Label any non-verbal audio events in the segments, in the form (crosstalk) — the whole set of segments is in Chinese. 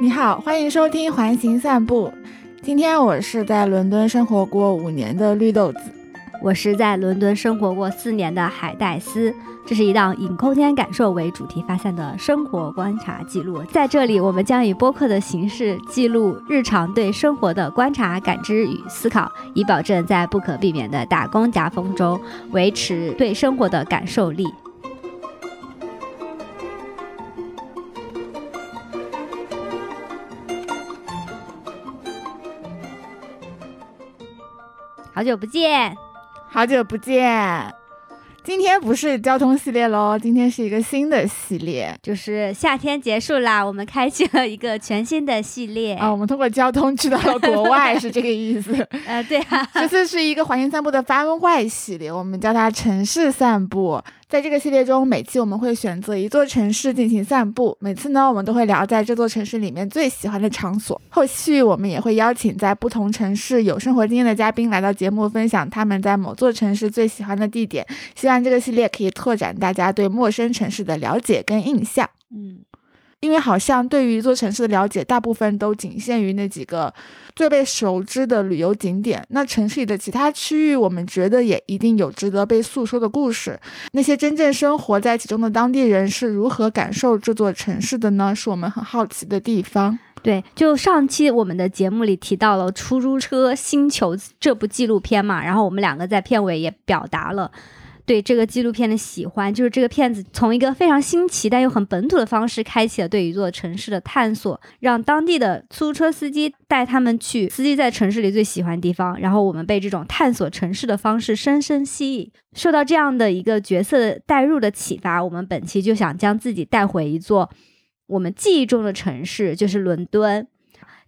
你好，欢迎收听环形散步。今天我是在伦敦生活过五年的绿豆子，我是在伦敦生活过四年的海带丝。这是一档以空间感受为主题发散的生活观察记录，在这里，我们将以播客的形式记录日常对生活的观察、感知与思考，以保证在不可避免的打工夹缝中维持对生活的感受力。好久不见，好久不见。今天不是交通系列喽，今天是一个新的系列，就是夏天结束啦，我们开启了一个全新的系列啊。我们通过交通去到了国外，是这个意思。(laughs) 呃，对啊，这次是一个环形散步的番外系列，我们叫它城市散步。在这个系列中，每期我们会选择一座城市进行散步。每次呢，我们都会聊在这座城市里面最喜欢的场所。后续我们也会邀请在不同城市有生活经验的嘉宾来到节目，分享他们在某座城市最喜欢的地点。希望这个系列可以拓展大家对陌生城市的了解跟印象。嗯。因为好像对于一座城市的了解，大部分都仅限于那几个最被熟知的旅游景点。那城市里的其他区域，我们觉得也一定有值得被诉说的故事。那些真正生活在其中的当地人是如何感受这座城市的呢？是我们很好奇的地方。对，就上期我们的节目里提到了《出租车星球》这部纪录片嘛，然后我们两个在片尾也表达了。对这个纪录片的喜欢，就是这个片子从一个非常新奇但又很本土的方式，开启了对一座城市的探索，让当地的出租车司机带他们去司机在城市里最喜欢的地方，然后我们被这种探索城市的方式深深吸引，受到这样的一个角色的带入的启发，我们本期就想将自己带回一座我们记忆中的城市，就是伦敦。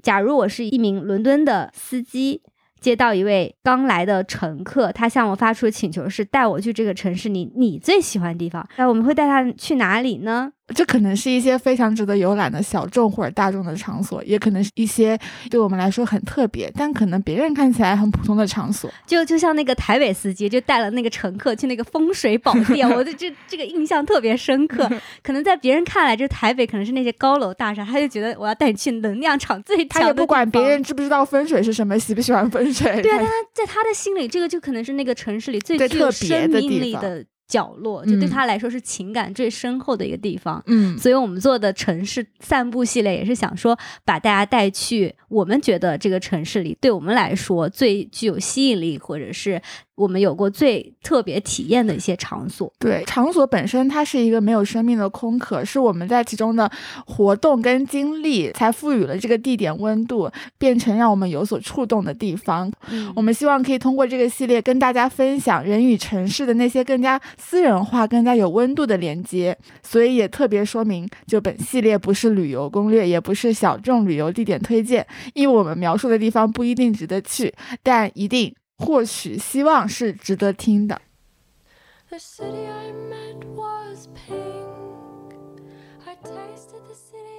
假如我是一名伦敦的司机。接到一位刚来的乘客，他向我发出的请求是带我去这个城市里你最喜欢的地方。那我们会带他去哪里呢？这可能是一些非常值得游览的小众或者大众的场所，也可能是一些对我们来说很特别，但可能别人看起来很普通的场所。就就像那个台北司机，就带了那个乘客去那个风水宝殿，我的这这个印象特别深刻。(laughs) 可能在别人看来，这台北可能是那些高楼大厦，他就觉得我要带你去能量场最强的。他也不管别人知不知道风水是什么，喜不喜欢风水。对啊，他在他的心里，这个就可能是那个城市里最具有生命力的。角落就对他来说是情感最深厚的一个地方，嗯，所以我们做的城市散步系列也是想说把大家带去我们觉得这个城市里对我们来说最具有吸引力，或者是。我们有过最特别体验的一些场所，对场所本身它是一个没有生命的空壳，是我们在其中的活动跟经历才赋予了这个地点温度，变成让我们有所触动的地方。我们希望可以通过这个系列跟大家分享人与城市的那些更加私人化、更加有温度的连接。所以也特别说明，就本系列不是旅游攻略，也不是小众旅游地点推荐，因为我们描述的地方不一定值得去，但一定。或许希望是值得听的。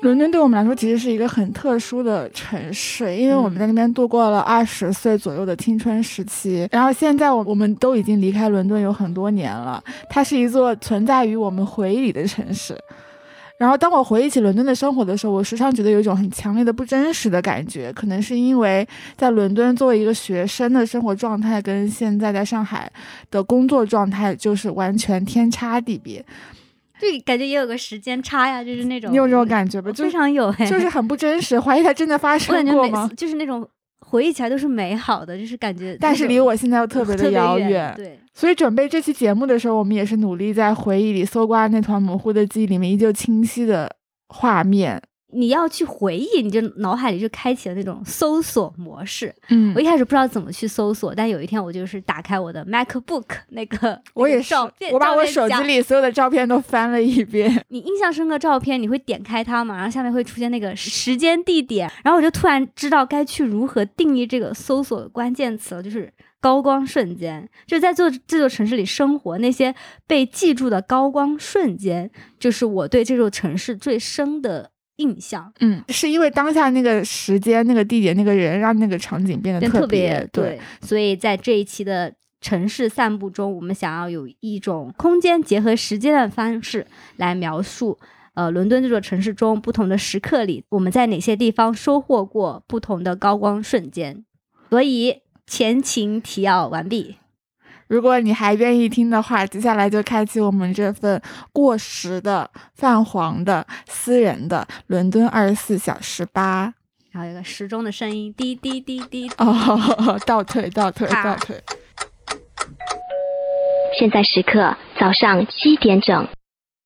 伦敦对我们来说其实是一个很特殊的城市，因为我们在那边度过了二十岁左右的青春时期，然后现在我我们都已经离开伦敦有很多年了，它是一座存在于我们回忆里的城市。然后，当我回忆起伦敦的生活的时候，我时常觉得有一种很强烈的不真实的感觉。可能是因为在伦敦作为一个学生的生活状态，跟现在在上海的工作状态就是完全天差地别。对，感觉也有个时间差呀，就是那种。你有这种感觉吧？非常有，就是很不真实，怀疑它真的发生过吗？就是那种。回忆起来都是美好的，就是感觉，但是离我现在又特别的遥远。对，所以准备这期节目的时候，我们也是努力在回忆里搜刮那团模糊的记忆里面依旧清晰的画面。你要去回忆，你就脑海里就开启了那种搜索模式。嗯，我一开始不知道怎么去搜索，但有一天我就是打开我的 MacBook (laughs) 那个，(laughs) 我也是，我把我手机里所有的照片都翻了一遍。(laughs) 你印象深刻照片，你会点开它嘛？然后下面会出现那个时间地点，然后我就突然知道该去如何定义这个搜索关键词了，就是高光瞬间。就在做这座城市里生活，那些被记住的高光瞬间，就是我对这座城市最深的。印象，嗯，是因为当下那个时间、那个地点、那个人，让那个场景变得特别对。所以在这一期的城市散步中，我们想要有一种空间结合时间的方式来描述呃伦敦这座城市中不同的时刻里，我们在哪些地方收获过不同的高光瞬间。所以前情提要完毕。如果你还愿意听的话，接下来就开启我们这份过时的、泛黄的、私人的伦敦二十四小时吧。然后一个时钟的声音，滴滴滴滴。哦，倒退，倒退，倒退。现在时刻早上七点整。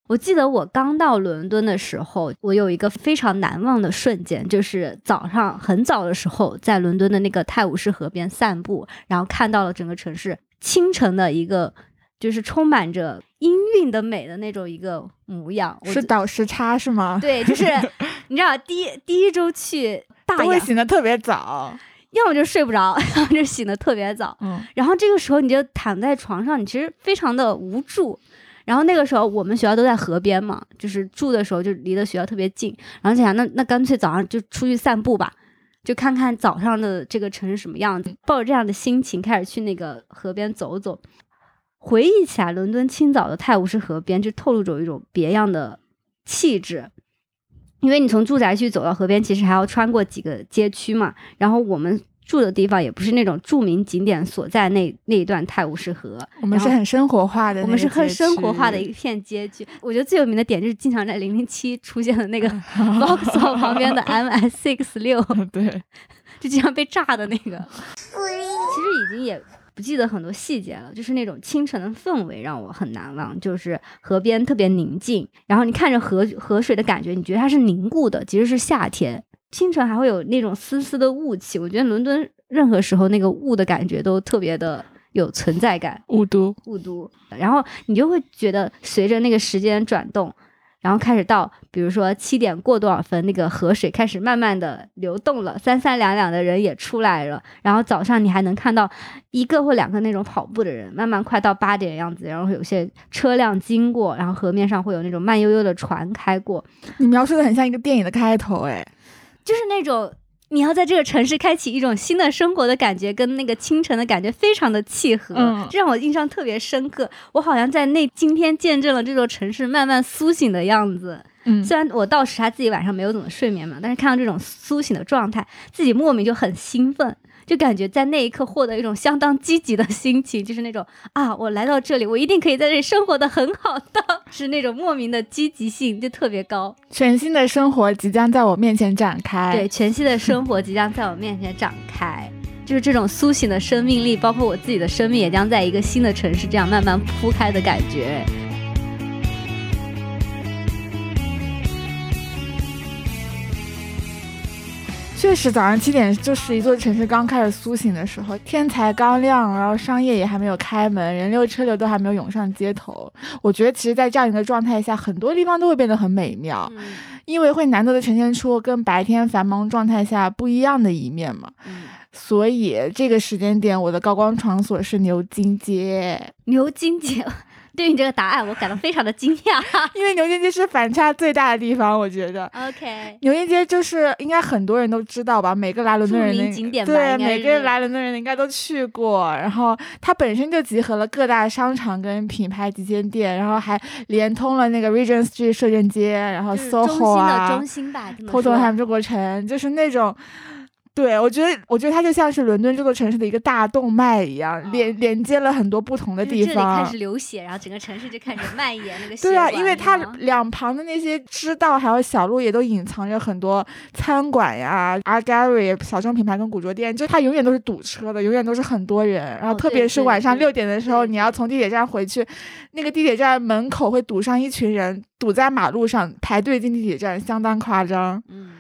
我记得我刚到伦敦的时候，我有一个非常难忘的瞬间，就是早上很早的时候，在伦敦的那个泰晤士河边散步，然后看到了整个城市清晨的一个，就是充满着音韵的美的那种一个模样。是倒时差是吗？(laughs) 对，就是 (laughs) 你知道，第一第一周去，大会醒的特别早。要么就睡不着，(laughs) 要么就醒的特别早。嗯，然后这个时候你就躺在床上，你其实非常的无助。然后那个时候我们学校都在河边嘛，就是住的时候就离的学校特别近。然后就想，那那干脆早上就出去散步吧，就看看早上的这个城市什么样子。抱着这样的心情开始去那个河边走走，回忆起来，伦敦清早的泰晤士河边就透露着一种别样的气质。因为你从住宅区走到河边，其实还要穿过几个街区嘛。然后我们住的地方也不是那种著名景点所在那那一段泰晤士河，我们是很生活化的。我们是很生活化的一片街区。我觉得最有名的点就是经常在零零七出现的那个 (laughs) Vauxhall (laughs) 旁边的 MS Six 六，(laughs) 对，就经常被炸的那个。其实已经也。不记得很多细节了，就是那种清晨的氛围让我很难忘。就是河边特别宁静，然后你看着河河水的感觉，你觉得它是凝固的，其实是夏天清晨还会有那种丝丝的雾气。我觉得伦敦任何时候那个雾的感觉都特别的有存在感，雾都雾都。然后你就会觉得随着那个时间转动。然后开始到，比如说七点过多少分，那个河水开始慢慢的流动了，三三两两的人也出来了。然后早上你还能看到一个或两个那种跑步的人，慢慢快到八点样子，然后有些车辆经过，然后河面上会有那种慢悠悠的船开过。你描述的很像一个电影的开头，哎，就是那种。你要在这个城市开启一种新的生活的感觉，跟那个清晨的感觉非常的契合，这让我印象特别深刻。我好像在那今天见证了这座城市慢慢苏醒的样子。嗯，虽然我到时他自己晚上没有怎么睡眠嘛，但是看到这种苏醒的状态，自己莫名就很兴奋。就感觉在那一刻获得一种相当积极的心情，就是那种啊，我来到这里，我一定可以在这里生活的很好的，(laughs) 是那种莫名的积极性就特别高。全新的生活即将在我面前展开，对，全新的生活即将在我面前展开，就是这种苏醒的生命力，包括我自己的生命也将在一个新的城市这样慢慢铺开的感觉。确实，早上七点就是一座城市刚开始苏醒的时候，天才刚亮，然后商业也还没有开门，人流车流都还没有涌上街头。我觉得，其实，在这样一个状态下，很多地方都会变得很美妙，因为会难得的呈现出跟白天繁忙状态下不一样的一面嘛。所以，这个时间点，我的高光场所是牛津街。牛津街。(laughs) 对你这个答案，我感到非常的惊讶，(laughs) 因为牛津街是反差最大的地方，我觉得。OK，牛津街就是应该很多人都知道吧，每个来伦敦人对每个人来伦敦人应该都去过。然后它本身就集合了各大商场跟品牌旗舰店，然后还连通了那个 Regent Street 摄政街，然后 SOHO 啊，中心吧，托特汉中国城，就是那种。对，我觉得，我觉得它就像是伦敦这座城市的一个大动脉一样，连连接了很多不同的地方。这里开始流血，然后整个城市就开始 (laughs) 蔓延那个。对啊，因为它两旁的那些支道还有小路也都隐藏着很多餐馆呀、a Gary 小众品牌跟古着店，就它永远都是堵车的，永远都是很多人。然后特别是晚上六点的时候，你要从地铁站回去，那个地铁站门口会堵上一群人，堵在马路上排队进地铁站，相当夸张。嗯。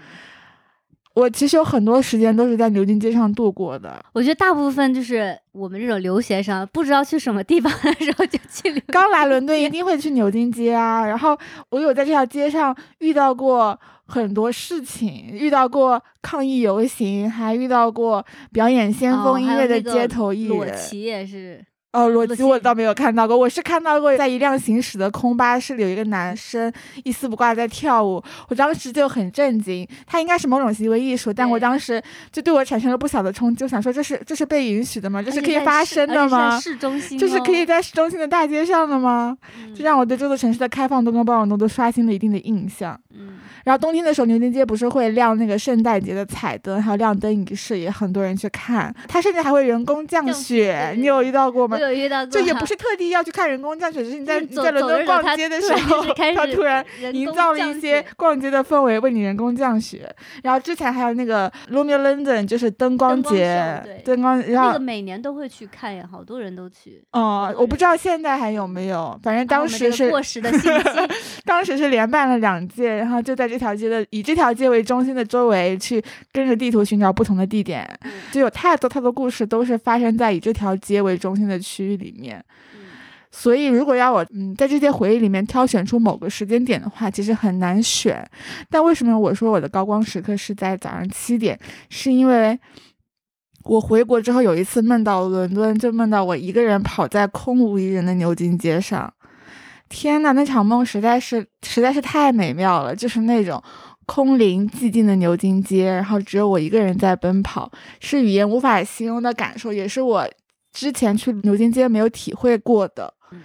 我其实有很多时间都是在牛津街上度过的。我觉得大部分就是我们这种留学生，不知道去什么地方的时候就去。刚来伦敦一定会去牛津街啊。然后我有在这条街上遇到过很多事情，遇到过抗议游行，还遇到过表演先锋音乐的街头艺人。裸骑也是。哦，裸裸机我倒没有看到过，我是看到过在一辆行驶的空巴士里有一个男生一丝不挂在跳舞，我当时就很震惊，他应该是某种行为艺术，但我当时就对我产生了不小的冲击，我想说这是这是被允许的吗？这是可以发生的吗？市中心、哦，这是可以在市中心的大街上的吗？嗯，这让我对这座城市的开放度跟包容度都刷新了一定的印象。嗯，然后冬天的时候，牛津街不是会亮那个圣诞节的彩灯，还有亮灯仪式，也很多人去看。它甚至还会人工降降雪你有遇到过吗我？有 (laughs) 遇到过，这也不是特地要去看人工降雪，只是你在在伦敦逛街的时 (laughs) 候是开，始它突然营造了一些逛街的氛围，为你人工降雪。然后之前还有那个 Lumia London，就是灯光节对，灯光，然后那个每年都会去看呀，好多人都去。哦，我不知道现在还有没有，反正当时是个过时的信息，(laughs) 当时是连办了两届，然后就在这条街的以这条街为中心的周围去跟着地图寻找不同的地点，嗯就有太多太多故事都是发生在以这条街为中心的区域里面。嗯所以，如果要我嗯在这些回忆里面挑选出某个时间点的话，其实很难选。但为什么我说我的高光时刻是在早上七点？是因为我回国之后有一次梦到伦敦，就梦到我一个人跑在空无一人的牛津街上。天呐，那场梦实在是实在是太美妙了，就是那种空灵寂静的牛津街，然后只有我一个人在奔跑，是语言无法形容的感受，也是我之前去牛津街没有体会过的。嗯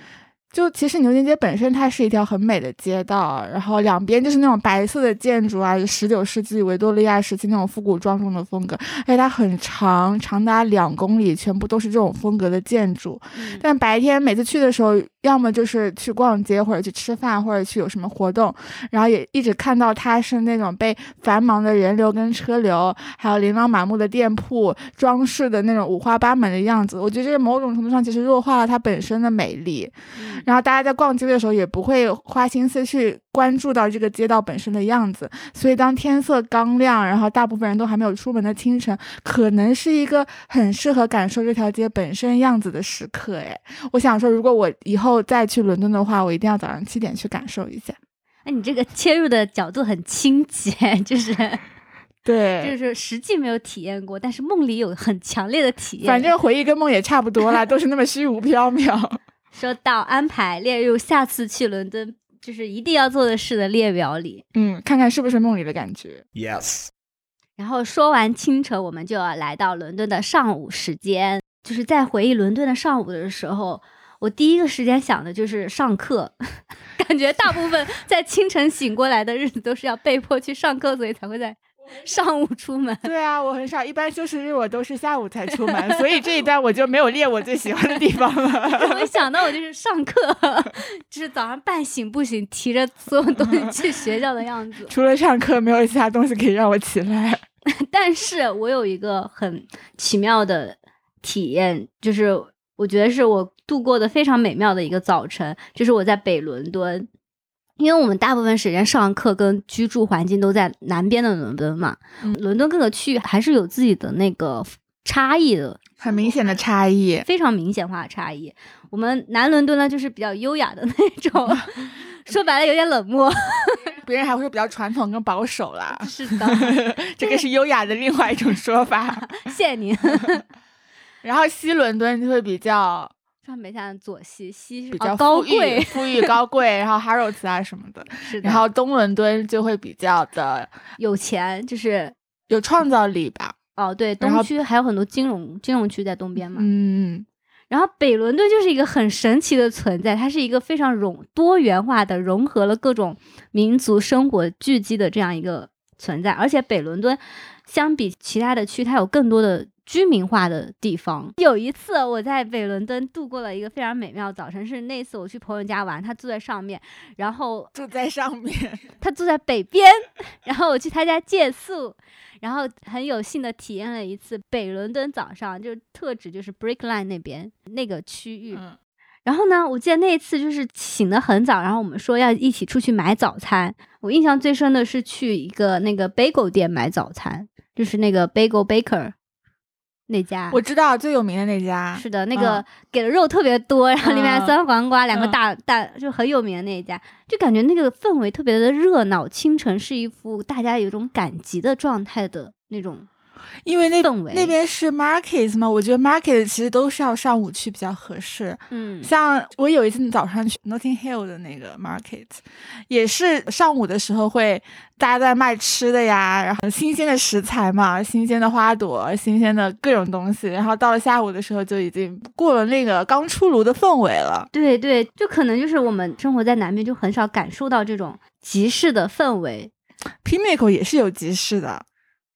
就其实牛津街本身它是一条很美的街道，然后两边就是那种白色的建筑啊，十九世纪维多利亚时期那种复古庄重的风格，而且它很长，长达两公里，全部都是这种风格的建筑。嗯但白天每次去的时候，要么就是去逛街，或者去吃饭，或者去有什么活动，然后也一直看到它是那种被繁忙的人流跟车流，还有琳琅满目的店铺装饰的那种五花八门的样子。我觉得这某种程度上其实弱化了它本身的美丽。嗯然后大家在逛街的时候也不会花心思去关注到这个街道本身的样子，所以当天色刚亮，然后大部分人都还没有出门的清晨，可能是一个很适合感受这条街本身样子的时刻。哎，我想说，如果我以后再去伦敦的话，我一定要早上七点去感受一下。哎，你这个切入的角度很清洁，就是 (laughs) 对就，是实际没有体验过，但是梦里有很强烈的体验。反正回忆跟梦也差不多啦，都是那么虚无缥缈。(laughs) 说到安排列入下次去伦敦就是一定要做的事的列表里。嗯，看看是不是梦里的感觉。Yes. 然后说完清晨，我们就要来到伦敦的上午时间。就是在回忆伦敦的上午的时候，我第一个时间想的就是上课，(laughs) 感觉大部分在清晨醒过来的日子都是要被迫去上课，所以才会在上午出门。(laughs) 对啊，我很少，一般休息日我都是下午才出门，所以这一段我就没有列我最喜欢的地方了。(laughs) 我一 (laughs) 想到我就是上课，就是早上半醒不醒，提着所有东西去学校的样子。除了上课，没有其他东西可以让我起来。但是我有一个很奇妙的体验，就是我觉得是我度过的非常美妙的一个早晨，就是我在北伦敦。因为我们大部分时间上课跟居住环境都在南边的伦敦嘛，嗯伦敦各个区域还是有自己的那个差异的，很明显的差异。非常明显化的差异。我们南伦敦呢，就是比较优雅的那种，(laughs) 说白了有点冷漠。(laughs) 别人还会说比较传统跟保守啦，(laughs) 是的，这个是优雅的另外一种说法。谢谢您。然后西伦敦就会比较川北下的左西，西是比较哦高贵，富裕高贵，然后 Harrods 啊什么的。是的。然后东伦敦就会比较的有钱，就是有创造力吧。哦，对，东区还有很多金融金融区在东边嘛。嗯，然后北伦敦就是一个很神奇的存在，它是一个非常融多元化的，融合了各种民族生活聚集的这样一个存在。而且北伦敦相比其他的区，它有更多的居民化的地方。有一次我在北伦敦度过了一个非常美妙的早晨，是那次我去朋友家玩，他住在上面，然后住在上面。他住在北边，(laughs) 然后我去他家借宿，然后很有幸的体验了一次北伦敦早上，就特指就是 Brick Line 那边那个区域。嗯然后呢，我记得那一次就是醒得很早，然后我们说要一起出去买早餐。我印象最深的是去一个那个 bagel 店买早餐，就是那个 Bagel Baker 那家。我知道最有名的那家是的，那个给的肉特别多，然后里面还嗯酸黄瓜，两个嗯大大就很有名的那一家，就感觉那个氛围特别的热闹。清晨是一副大家有种赶集的状态的那种因为那那边是 market 嘛，我觉得 market 其实都是要上午去比较合适。嗯像我有一次早上去 Notting Hill 的那个 market，也是上午的时候会大家在卖吃的呀，然后新鲜的食材嘛，新鲜的花朵，新鲜的各种东西，然后到了下午的时候就已经过了那个刚出炉的氛围了。对对，就可能就是我们生活在南边，就很少感受到这种集市的氛围，Pimlico 也是有集市的，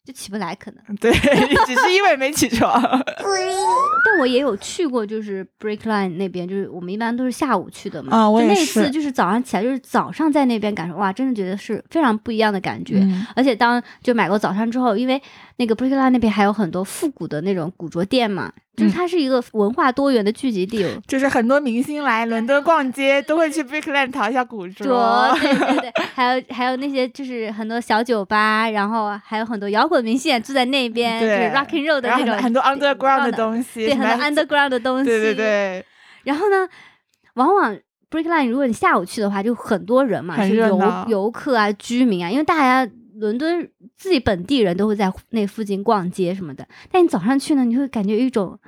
就起不来可能。对，(laughs) 只是因为没起床。(laughs) (laughs) 但我也有去过，就是 Breakline 那边，就是我们一般都是下午去的嘛。啊我也就那次是就是早上起来，就是早上在那边感受，哇，真的觉得是非常不一样的感觉。嗯而且当就买过早餐之后，因为那个 Brick Line 那边还有很多复古的那种古着店嘛，就是嗯它是一个文化多元的聚集地。就是很多明星来伦敦逛街，都会去 Brick Lane 淘一下古着。对对对，还有还有那些就是很多小酒吧，然后还有很多摇滚明星也住在那边，就是对 rock and roll 的那种很多 underground 的，东西，对，很多 underground 的东西，对对。对，然后呢，往往 Brick Line 如果你下午去的话，就很多人嘛，很是游游客啊、居民啊，因为大家伦敦自己本地人都会在那附近逛街什么的。但你早上去呢，你会感觉一种。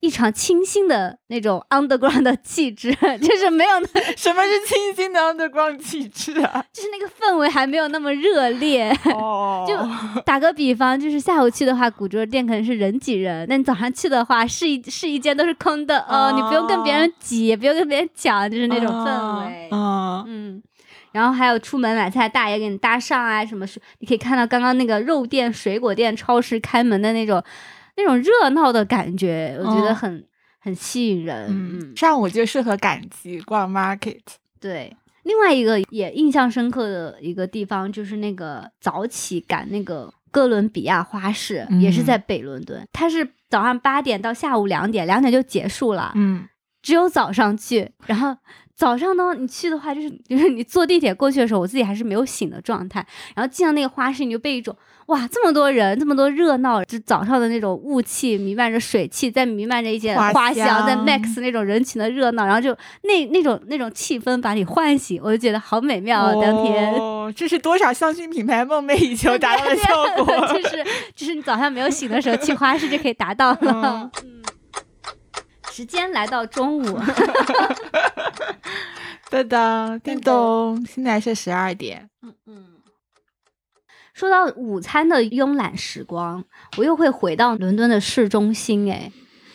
异常清新的那种 underground 的气质，(laughs) 就是没有那，(laughs) 什么是清新的 underground 气质啊？(laughs) 就是那个氛围还没有那么热烈。哦，就打个比方，就是下午去的话，古着店可能是人挤人；那你早上去的话，试一试一间都是空的哦，你不用跟别人挤，也不用跟别人抢，就是那种氛围。嗯，嗯，然后还有出门买菜，大爷给你搭上啊，什么是？你可以看到刚刚那个肉店、水果店、超市开门的那种那种热闹的感觉，我觉得嗯很、很吸引人。嗯嗯，上午就适合赶集逛 market。对。另外一个也印象深刻的一个地方，就是那个早起赶那个哥伦比亚花市，也是嗯在北伦敦。它是早上八点到下午两点，两点就结束了。嗯，只有早上去，然后早上呢，你去的话，就是就是你坐地铁过去的时候，我自己还是没有醒的状态，然后进到那个花市，你就被一种哇这么多人，这么多热闹，就早上的那种雾气弥漫着水汽，在弥漫着一些花花香，在 Max 那种人群的热闹，然后就那那种那种气氛把你唤醒，我就觉得好美妙啊！当天。哦，这是多少香薰品牌梦寐以求达到的效果。(laughs) 就是就是你早上没有醒的时候去花市就可以达到了。嗯嗯，(laughs) 时间来到中午，(laughs) 噔噔，叮咚，现在是十二点。嗯嗯，说到午餐的慵懒时光，我又会回到伦敦的市中心哎，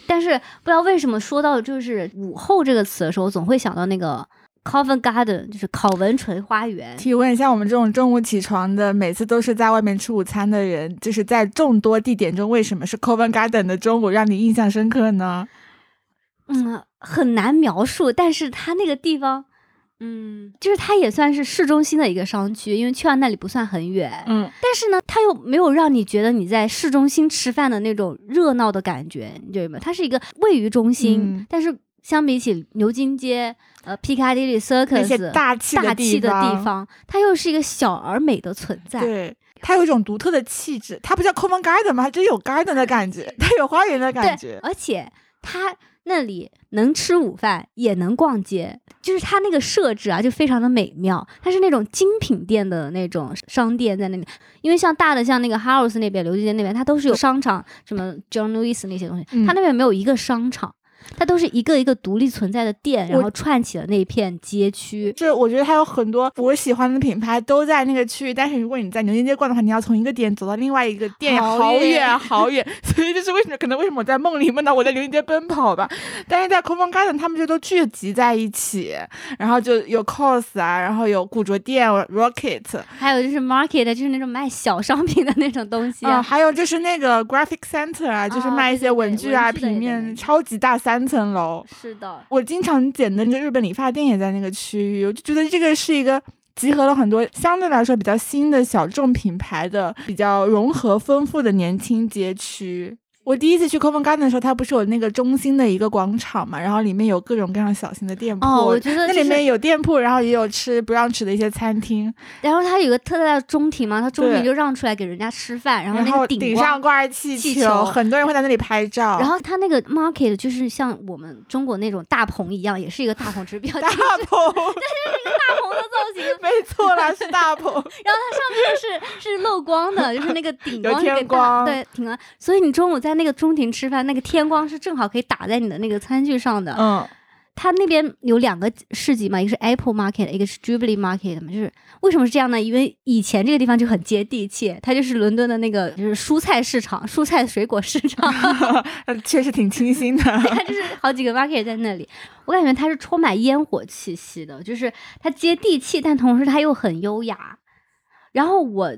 但是不知道为什么说到就是午后这个词的时候，我总会想到那个 Covent Garden，就是考文垂花园。提问：像我们这种中午起床的，每次都是在外面吃午餐的人，就是在众多地点中，为什么是 Covent Garden 的中午让你印象深刻呢？嗯，很难描述，但是它那个地方。嗯，就是它也算是市中心的一个商区，因为去到那里不算很远。嗯，但是呢，它又没有让你觉得你在市中心吃饭的那种热闹的感觉，你觉得吗？它是一个位于中心，嗯但是相比起牛津街、呃 Piccadilly Circus 大气大气的地地方，它又是一个小而美的存在。对，它有一种独特的气质。它不叫 Covent Garden 吗？它真有 garden 的感觉，它有花园的感觉，。而且它那里能吃午饭，也能逛街，就是它那个设置啊，就非常的美妙。它是那种精品店的那种商店在那里，因为像大的像那个 House 那边、刘记街那边，它都是有商场，什么 John Lewis 那些东西，嗯它那边没有一个商场。它都是一个一个独立存在的店，然后串起了那一片街区。就是我觉得它有很多我喜欢的品牌都在那个区域，但是如果你在牛津街逛的话，你要从一个点走到另外一个店，好好远远好远。(laughs) 所以这是为什么？可能为什么我在梦里梦到我在牛津街奔跑吧？但是在 Covent Garden 他们就都聚集在一起，然后就有 COS 啊，然后有古着店 Rocket 还有就是 market，就是那种卖小商品的那种东西啊、啊。还有就是那个 Graphic Center 啊，就是哦卖一些文具啊、平面，超级大三层楼。是的，我经常剪的那个日本理发店也在那个区域，我就觉得这个是一个集合了很多相对来说比较新的小众品牌的比较融合丰富的年轻街区。我第一次去 Covent Garden 的时候，它不是有那个中心的一个广场嘛，然后里面有各种各样小型的店铺，哦我觉得就是那里面有店铺，然后也有吃不让吃的一些餐厅，然后它有个特大的中庭嘛，它中庭就让出来给人家吃饭，然后那个光顶上挂着气气球很多人会在那里拍照。然后它那个 market 就是像我们中国那种大棚一样，也是一个大棚，只是比较大但是一个，大棚的造型。(laughs) 没错了，是大棚，(laughs) 然后它上面是是漏光的，就是那个顶有光是给打天光对，挺光。所以你中午在那个中庭吃饭，那个天光是正好可以打在你的那个餐具上的。嗯，它那边有两个市集嘛，一个是 Apple Market，一个是 Jubilee Market 嘛。就是为什么是这样呢？因为以前这个地方就很接地气，它就是伦敦的那个就是蔬菜市场、蔬菜水果市场，(laughs) 确实挺清新的。它就是好几个 market 在那里。我感觉它是充满烟火气息的，就是它接地气，但同时它又很优雅。然后我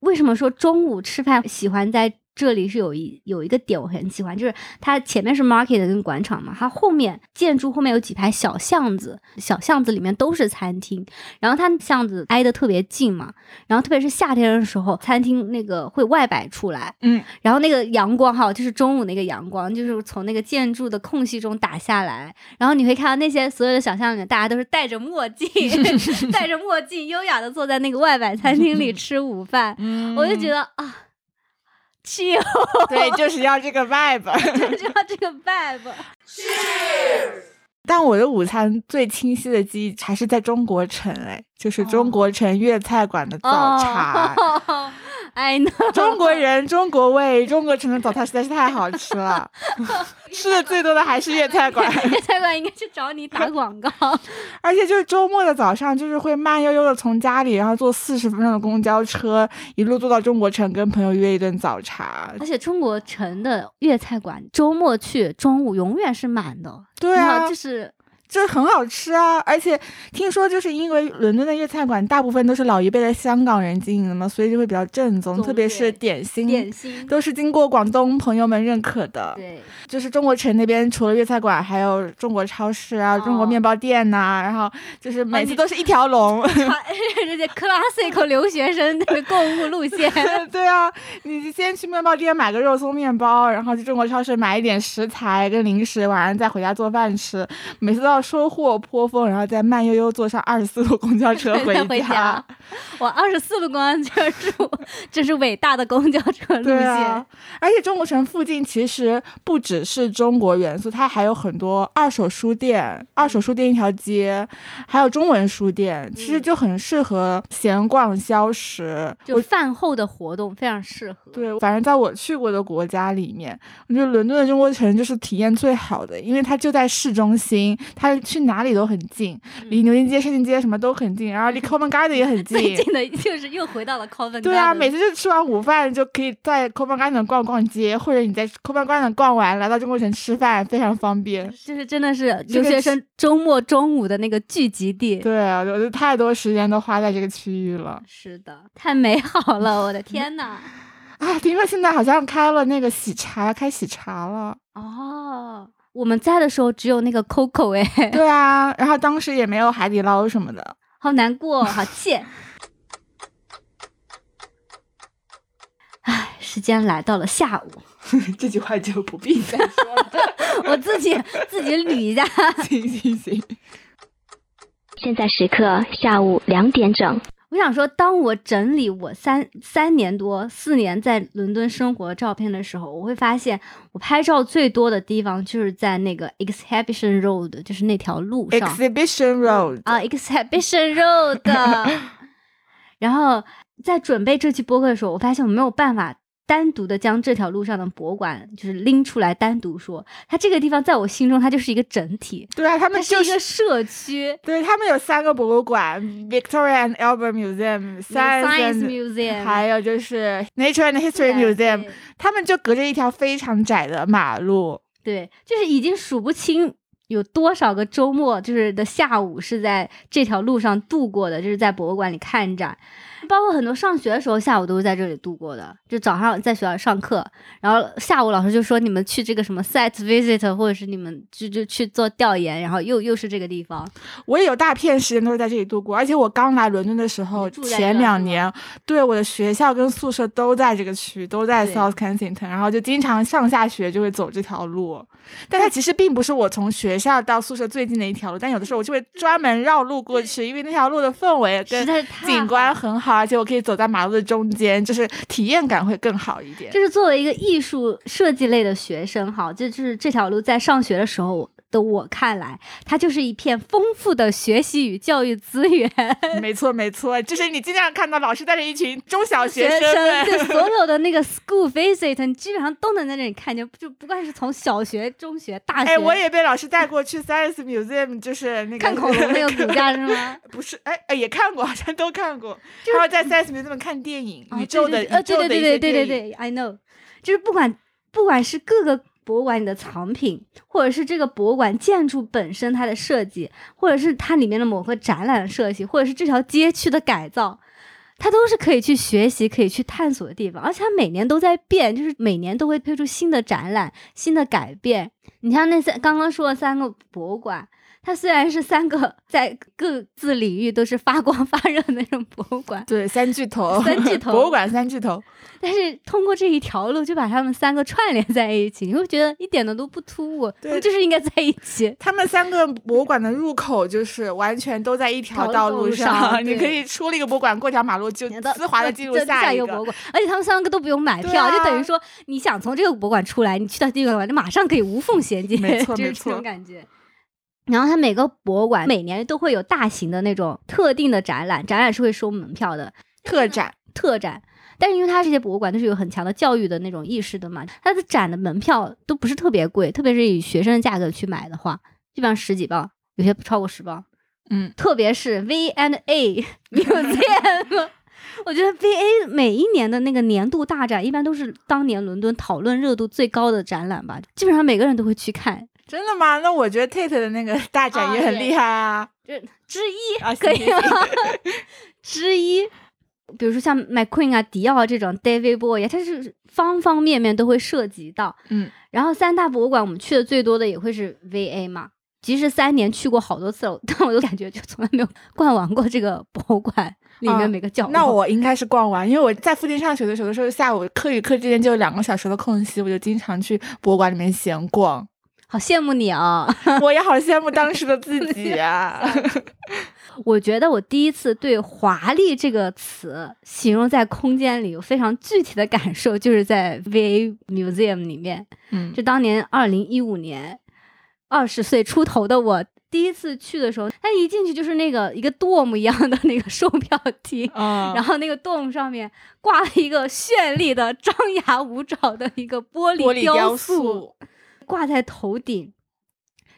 为什么说中午吃饭喜欢在这里是有一有一个点我很喜欢，就是它前面是 market 跟广场嘛，它后面建筑后面有几排小巷子，小巷子里面都是餐厅，然后它巷子挨得特别近嘛，然后特别是夏天的时候，餐厅那个会外摆出来，嗯，然后那个阳光哈，就是中午那个阳光，就是从那个建筑的空隙中打下来，然后你会看到那些所有的小巷里面，大家都是戴着墨镜，(laughs) 戴着墨镜，优雅的坐在那个外摆餐厅里 (laughs) 吃午饭，我就觉得啊。Chill，(laughs) 对，就是要这个 vibe。(laughs) 就是要这个 vibe。但我的午餐最清晰的记忆还是在中国城，哎，就是中国城粤菜馆的早茶。哦，I know，(laughs) 中国人，中国味，中国城的早餐实在是太好吃了，(laughs) 吃的最多的还是粤菜馆。(laughs) 粤菜馆应该去找你打广告。而且就是周末的早上，就是会慢悠悠的从家里，然后坐四十分钟的公交车，一路坐到中国城，跟朋友约一顿早茶。而且中国城的粤菜馆周末去，中午永远是满的。对啊，就是就是很好吃啊！而且听说就是因为伦敦的粤菜馆大部分都是老一辈的香港人经营的嘛，所以就会比较正宗，特别是点心，点心。都是经过广东朋友们认可的。对，就是中国城那边除了粤菜馆，还有中国超市啊、中国哦面包店呐、然后就是每次都是一条龙。(laughs) 他 (laughs) 这些 classic 留学生那个购物路线。(laughs) 对啊，你先去面包店买个肉松面包，然后去中国超市买一点食材跟零食，晚上再回家做饭吃。每次都要收获颇丰，然后再慢悠悠坐上二十四路公交车回 (laughs) 家，(laughs) 我二十四路公交车住，这是伟大的公交车路线。对啊，而且中国城附近其实不只是中国元素，它还有很多二手书店，二手书店一条街，还有中文书店，其实就很适合闲逛消食。就饭后的活动非常适合。对，反正在我去过的国家里面，我觉得伦敦的中国城就是体验最好的，因为它就在市中心，它去哪里都很近，离牛津街、圣经街什么都很近，然后离 (laughs) Covent Garden 也很近。最近的就是 (laughs) 又回到了 Covent Garden。对啊，每次就吃完午饭就可以在 Covent Garden 逛逛街，或者你在 Covent Garden 逛完来到中国城吃饭，非常方便。就是真的是留学生周末中午的那个聚集地。对啊，我就太多时间都花在这个区域了是的，太美好了，(laughs) 我的天呐！啊！听说现在好像开了那个喜茶，开喜茶了。哦，我们在的时候只有那个 Coco 哎，(laughs) 对啊，然后当时也没有海底捞什么的。好难过，好气。唉，时间来到了下午，(laughs) 这句话就不必再说了。(laughs) 我自己自己捋一下。行行行，现在时刻下午两点整。我想说，当我整理我三三年多、四年在伦敦生活的照片的时候，我会发现，我拍照最多的地方就是在那个 Exhibition Road，就是那条路上 Exhibition Road 啊，Exhibition Road。(laughs) 然后在准备这期播客的时候，我发现我没有办法单独的将这条路上的博物馆就是拎出来单独说，它这个地方在我心中它就是一个整体，对啊，他们就是一个社区。对他们有三个博物馆：Victoria and Albert Museum、Science Museum，还有就是 Nature and History Museum，他们就隔着一条非常窄的马路。对，就是已经数不清有多少个周末，就是的下午是在这条路上度过的，就是在博物馆里看展。包括很多上学的时候，下午都是在这里度过的。就早上在学校上课，然后下午老师就说你们去这个什么 site visit，或者是你们就就去做调研，然后又又是这个地方。我也有大片时间都是在这里度过，而且我刚来伦敦的时候，前两年，对我的学校跟宿舍都在这个区，都在 South Kensington，然后就经常上下学就会走这条路。但它其实并不是我从学校到宿舍最近的一条路，但有的时候我就会专门绕路过去，因为那条路的氛围跟实在是太景观很好，而且我可以走在马路的中间，就是体验感会更好一点。就是作为一个艺术设计类的学生，哈，就是这条路在上学的时候的我看来，它就是一片丰富的学习与教育资源。(laughs) 没错没错，就是你经常看到老师带着一群中小学生，们，对所有的那个 school visit，你基本上都能在那里看见，就不管是从小学、中学、大学。哎，我也被老师带过去 science museum，就是那个看恐龙那个骨架是吗？(laughs) 不是，哎哎，也看过，好像都看过。还有在 science museum 看电影，宇宙的呃，对对对对对对对，I know，就是不管不管是各个。博物馆里的藏品，或者是这个博物馆建筑本身它的设计，或者是它里面的某个展览设计，或者是这条街区的改造，它都是可以去学习、可以去探索的地方。而且它每年都在变，就是每年都会推出新的展览、新的改变。你像那三刚刚说的三个博物馆。它虽然是三个在各自领域都是发光 (laughs) 发热的那种博物馆，对，三巨头，三巨 (laughs) 头博物馆三巨头。但是通过这一条路就把他们三个串联在一起，你会觉得一点的都不突兀，对，就是应该在一起。他们三个博物馆的入口就是完全都在一条道路上，你可以出了一个博物馆，过条马路就丝滑的进入下一个博物馆。而且他们三个都不用买票，就等于说你想从这个博物馆出来，你去到第一个博物馆，你马上可以无缝衔接，没错没错，这种感觉。然后它每个博物馆每年都会有大型的那种特定的展览，展览是会收门票的，特展特展。但是因为它这些博物馆都是有很强的教育的那种意识的嘛，它的展的门票都不是特别贵，特别是以学生的价格去买的话，基本上十几磅，有些不超过十磅。嗯，特别是 V and A (laughs) Museum，(laughs) 我觉得 V A 每一年的那个年度大展，一般都是当年伦敦讨论热度最高的展览吧，基本上每个人都会去看。真的吗？那我觉得 Tate 的那个 (laughs) 大展也很厉害啊，就之一啊可以吗？(laughs) 之一，比如说像 McQueen 啊、迪奥这种 David Bowie，它是方方面面都会涉及到。嗯，然后三大博物馆我们去的最多的也会是 VA 嘛，其实三年去过好多次了，(laughs) 但我都感觉就从来没有逛完过这个博物馆里面每个角落。那我应该是逛完，因为我在附近上学的时候，的时候下午课与课之间就有两个小时的空隙，我就经常去博物馆里面闲逛。好羡慕你啊！(laughs) 我也好羡慕当时的自己啊！(laughs) 我觉得我第一次对“华丽”这个词形容在空间里有非常具体的感受，就是在 VA Museum 里面。嗯，就当年二零一五年，二十岁出头的我第一次去的时候，他一进去就是那个一个 dome 一样的那个售票厅，然后那个 dome 上面挂了一个绚丽的张牙舞爪的一个玻璃雕塑。挂在头顶，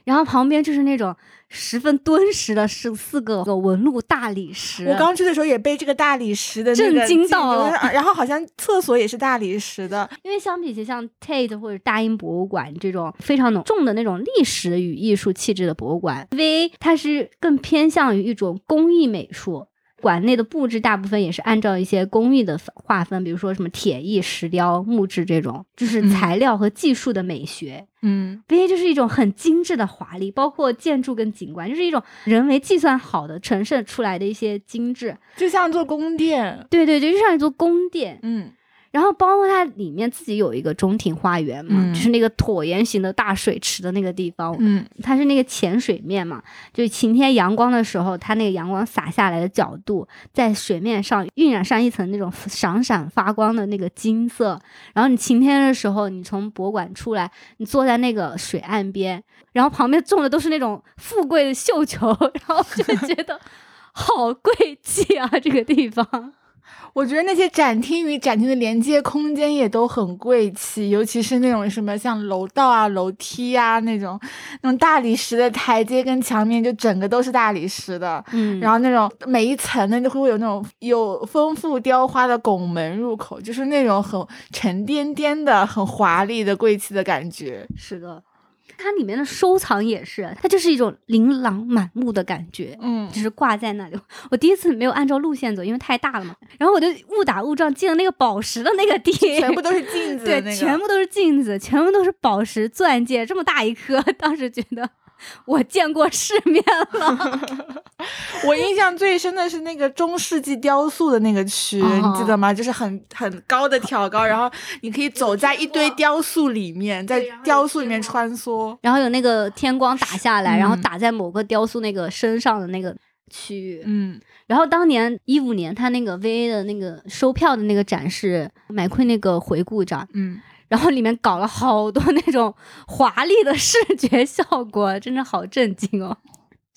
然后旁边就是那种十分敦实的十四个纹路大理石。我刚去的时候也被这个大理石的震惊到了，然后好像厕所也是大理石的。因为相比起像 Tate 或者大英博物馆这种非常浓重的那种历史与艺术气质的博物馆，V 它是更偏向于一种工艺美术。馆内的布置大部分也是按照一些工艺的划分，比如说什么铁艺、石雕、木质这种，就是材料和技术的美学。嗯，V 就是一种很精致的华丽，包括建筑跟景观，就是一种人为计算好的呈现出来的一些精致，就像做宫殿。对对对，就像一座宫殿。嗯。然后包括它里面自己有一个中庭花园嘛，就是那个椭圆形的大水池的那个地方，嗯，它是那个浅水面嘛，就晴天阳光的时候，它那个阳光洒下来的角度，在水面上晕染上一层那种闪闪发光的那个金色。然后你晴天的时候，你从博物馆出来，你坐在那个水岸边，然后旁边种的都是那种富贵的绣球，(laughs) 然后就觉得好贵气啊，这个地方。我觉得那些展厅与展厅的连接空间也都很贵气，尤其是那种什么像楼道啊、楼梯啊那种，那种大理石的台阶跟墙面就整个都是大理石的，嗯，然后那种每一层呢就会有那种有丰富雕花的拱门入口，就是那种很沉甸甸的、很华丽的贵气的感觉。是的。它里面的收藏也是，它就是一种琳琅满目的感觉，嗯，就是挂在那里。(laughs) 我第一次没有按照路线走，因为太大了嘛，然后我就误打误撞进了那个宝石的那个地，全部都是镜子，对，全部都是镜子，全部都是宝石钻戒，这么大一颗，(laughs) 当时觉得。我见过世面了。(laughs) 我印象最深的是那个中世纪雕塑的那个区，你记得吗？就是很很高的挑高，然后你可以走在一堆雕塑里面，在雕塑里面穿梭，然后有那个天光打下来，然后打在某个雕塑那个身上的那个区域。嗯，然后当年一五年他那个 VA 的那个收票的那个展示，买亏那个回顾展。嗯。然后里面搞了好多那种华丽的视觉效果，真的好震惊哦。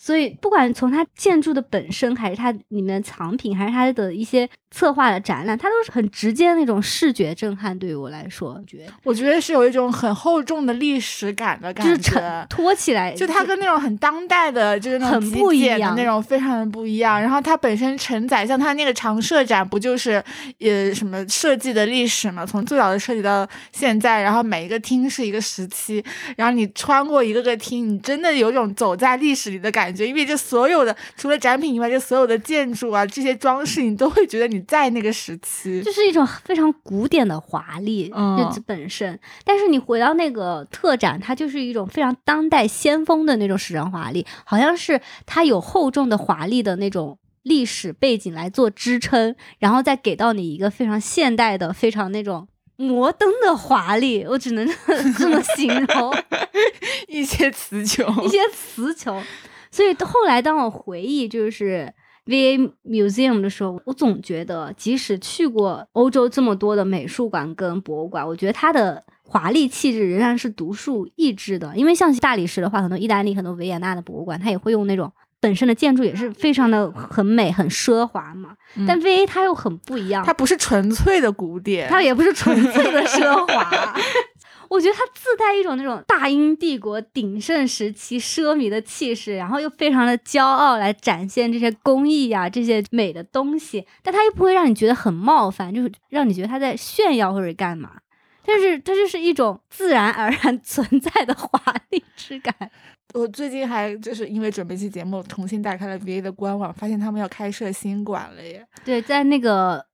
所以，不管从它建筑的本身，还是它里面的藏品，还是它的一些策划的展览，它都是很直接的那种视觉震撼。对于我来说，觉得我觉得是有一种很厚重的历史感的感觉，就是承托起来，就它跟那种很当代的，就是那种很不一样那种非常的不一样。然后它本身承载，像它那个常设展，不就是呃什么设计的历史嘛？从最早的设计到现在，然后每一个厅是一个时期，然后你穿过一个个厅，你真的有种走在历史里的感觉。因为这所有的除了展品以外，这所有的建筑啊，这些装饰，你都会觉得你在那个时期，就是一种非常古典的华丽，嗯，本身。但是你回到那个特展，它就是一种非常当代先锋的那种时尚华丽，好像是它有厚重的华丽的那种历史背景来做支撑，然后再给到你一个非常现代的、非常那种摩登的华丽。我只能这么形容，(laughs) 一些词穷，(laughs) 一些词穷。所以后来，当我回忆就是 V A Museum 的时候，我总觉得，即使去过欧洲这么多的美术馆跟博物馆，我觉得它的华丽气质仍然是独树一帜的。因为像大理石的话，很多意大利、很多维也纳的博物馆，它也会用那种本身的建筑也是非常的很美、很奢华嘛。但 V A 它又很不一样，它不是纯粹的古典，它也不是纯粹的奢华。(laughs) 我觉得它自带一种那种大英帝国鼎盛时期奢靡的气势，然后又非常的骄傲来展现这些工艺呀、这些美的东西，但它又不会让你觉得很冒犯，就是让你觉得他在炫耀或者干嘛。但是它就是一种自然而然存在的华丽之感。我最近还就是因为准备期节目，重新打开了 V A 的官网，发现他们要开设新馆了耶。对，在那个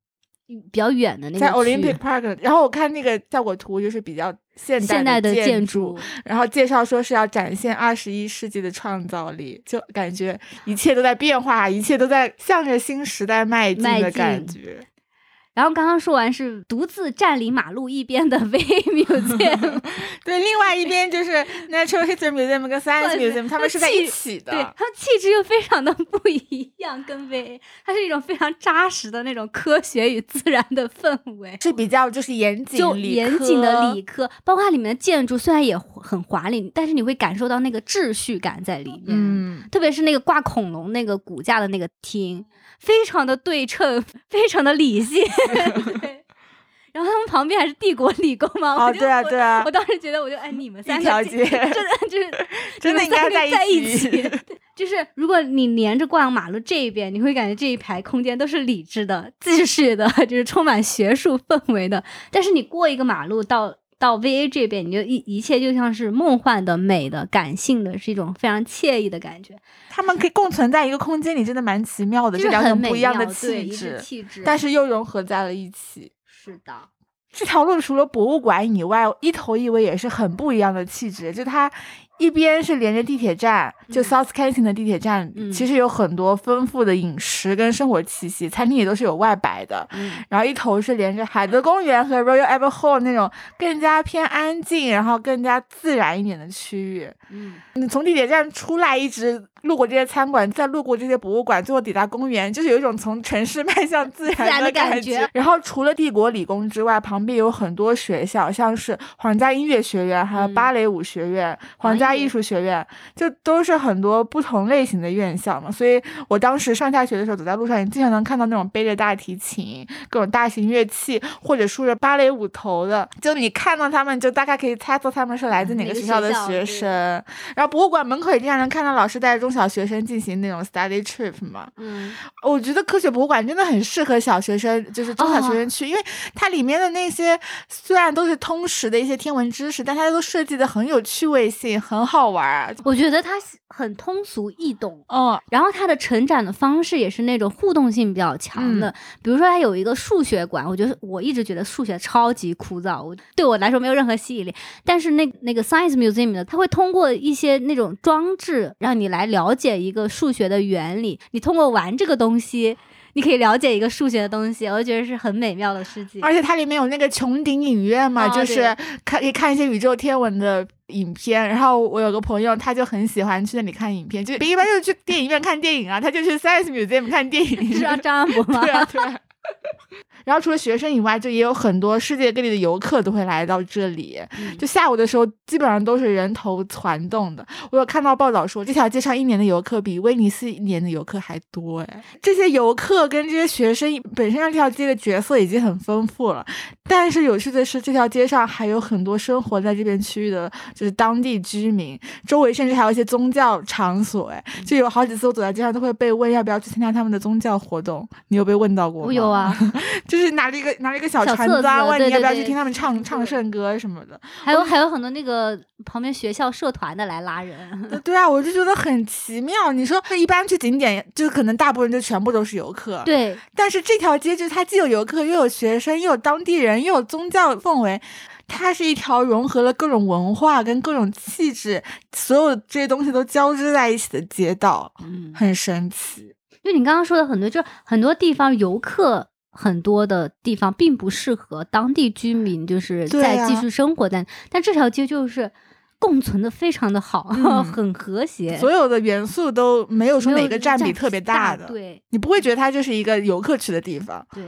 比较远的那个在 Olympic Park，然后我看那个效果图就是比较。现代的建筑，然后介绍说是要展现二十一世纪的创造力，就感觉一切都在变化，一切都在向着新时代迈进的感觉。然后刚刚说完是独自占领马路一边的 (laughs) V Museum，(laughs) 对，另外一边就是 (laughs) Natural History Museum 跟 Science Museum，他们是在一起的，对，他们气质又非常的不一样，跟 V，它是一种非常扎实的那种科学与自然的氛围，是比较就是严谨，就严谨的理科，包括它里面的建筑虽然也很华丽，但是你会感受到那个秩序感在里面，嗯，特别是那个挂恐龙那个骨架的那个厅。非常的对称，非常的理性。(laughs) 然后他们旁边还是帝国理工嘛？哦，对啊，对啊。我当时觉得，我就哎，你们三条街，真的就是 (laughs) 真的应该在一起。(laughs) 就是如果你连着逛马路这一边，你会感觉这一排空间都是理智的、秩序的，就是充满学术氛围的。但是你过一个马路到。到 V A 这边，你就一一切就像是梦幻的、美的、感性的，是一种非常惬意的感觉。他们可以共存在一个空间里，真的蛮奇妙的，这两种不一样的气质，气质，但是又融合在了一起。是的，这条路除了博物馆以外，一头一尾也是很不一样的气质。就它。一边是连着地铁站，就 South Kensington 的地铁站，其实有很多丰富的饮食跟生活气息，餐厅也都是有外摆的。然后一头是连着海德公园和 Royal Albert Hall 那种更加偏安静，然后更加自然一点的区域。嗯，你从地铁站出来，一直路过这些餐馆，再路过这些博物馆，最后抵达公园，就是有一种从城市迈向自然的感觉。然后除了帝国理工之外，旁边有很多学校，像是皇家音乐学院，还有芭蕾舞学院，皇家。艺术学院就都是很多不同类型的院校嘛，所以我当时上下学的时候，走在路上，你经常能看到那种背着大提琴、各种大型乐器，或者梳着芭蕾舞头的，就你看到他们，就大概可以猜测他们是来自哪个学校的学生。然后博物馆门口也经常能看到老师带着中小学生进行那种 study trip 嘛。嗯，我觉得科学博物馆真的很适合小学生，就是中小学生去，因为它里面的那些虽然都是通识的一些天文知识，但它都设计的很有趣味性，很。好玩，我觉得它很通俗易懂，嗯，然后它的成长的方式也是那种互动性比较强的。比如说，它有一个数学馆，我觉得我一直觉得数学超级枯燥，我对我来说没有任何吸引力。但是那那个 Science Museum 呢，它会通过一些那种装置，让你来了解一个数学的原理。你通过玩这个东西。你可以了解一个数学的东西，我觉得是很美妙的事情。而且它里面有那个穹顶影院嘛，就是看可以看一些宇宙天文的影片。然后我有个朋友，他就很喜欢去那里看影片，就一般就是去电影院看电影啊，他就去 Science Museum 看电影。(laughs) 是 (laughs) 啊，张安博吗？对啊，对。然后除了学生以外，就也有很多世界各地的游客都会来到这里。嗯就下午的时候，基本上都是人头攒动的。我有看到报道说，这条街上一年的游客比威尼斯一年的游客还多哎。这些游客跟这些学生本身让这条街的角色已经很丰富了，但是有趣的是，这条街上还有很多生活在这边区域的，就是当地居民，周围甚至还有一些宗教场所哎。就有好几次我走在街上都会被问要不要去参加他们的宗教活动，你有被问到过吗？我有啊，(laughs) 就是拿着一个拿着一个小小册传子啊，问你要不要对对对去听他们唱唱圣歌什么的。还有还有很多那个旁边学校社团的来拉人，呃对啊，我就觉得很奇妙。你说一般去景点，就可能大部分就全部都是游客，。对，但是这条街就是它既有游客，又有学生，又有当地人，又有宗教氛围。它是一条融合了各种文化跟各种气质，所有这些东西都交织在一起的街道，嗯，很神奇。就你刚刚说的很多，就是很多地方游客很多的地方，并不适合当地居民，就是对啊再继续生活但。但这条街就是共存的非常的好，(laughs) 嗯很和谐，所有的元素都没有说哪个占比特别大的，对你不会觉得它就是一个游客去的地方。对。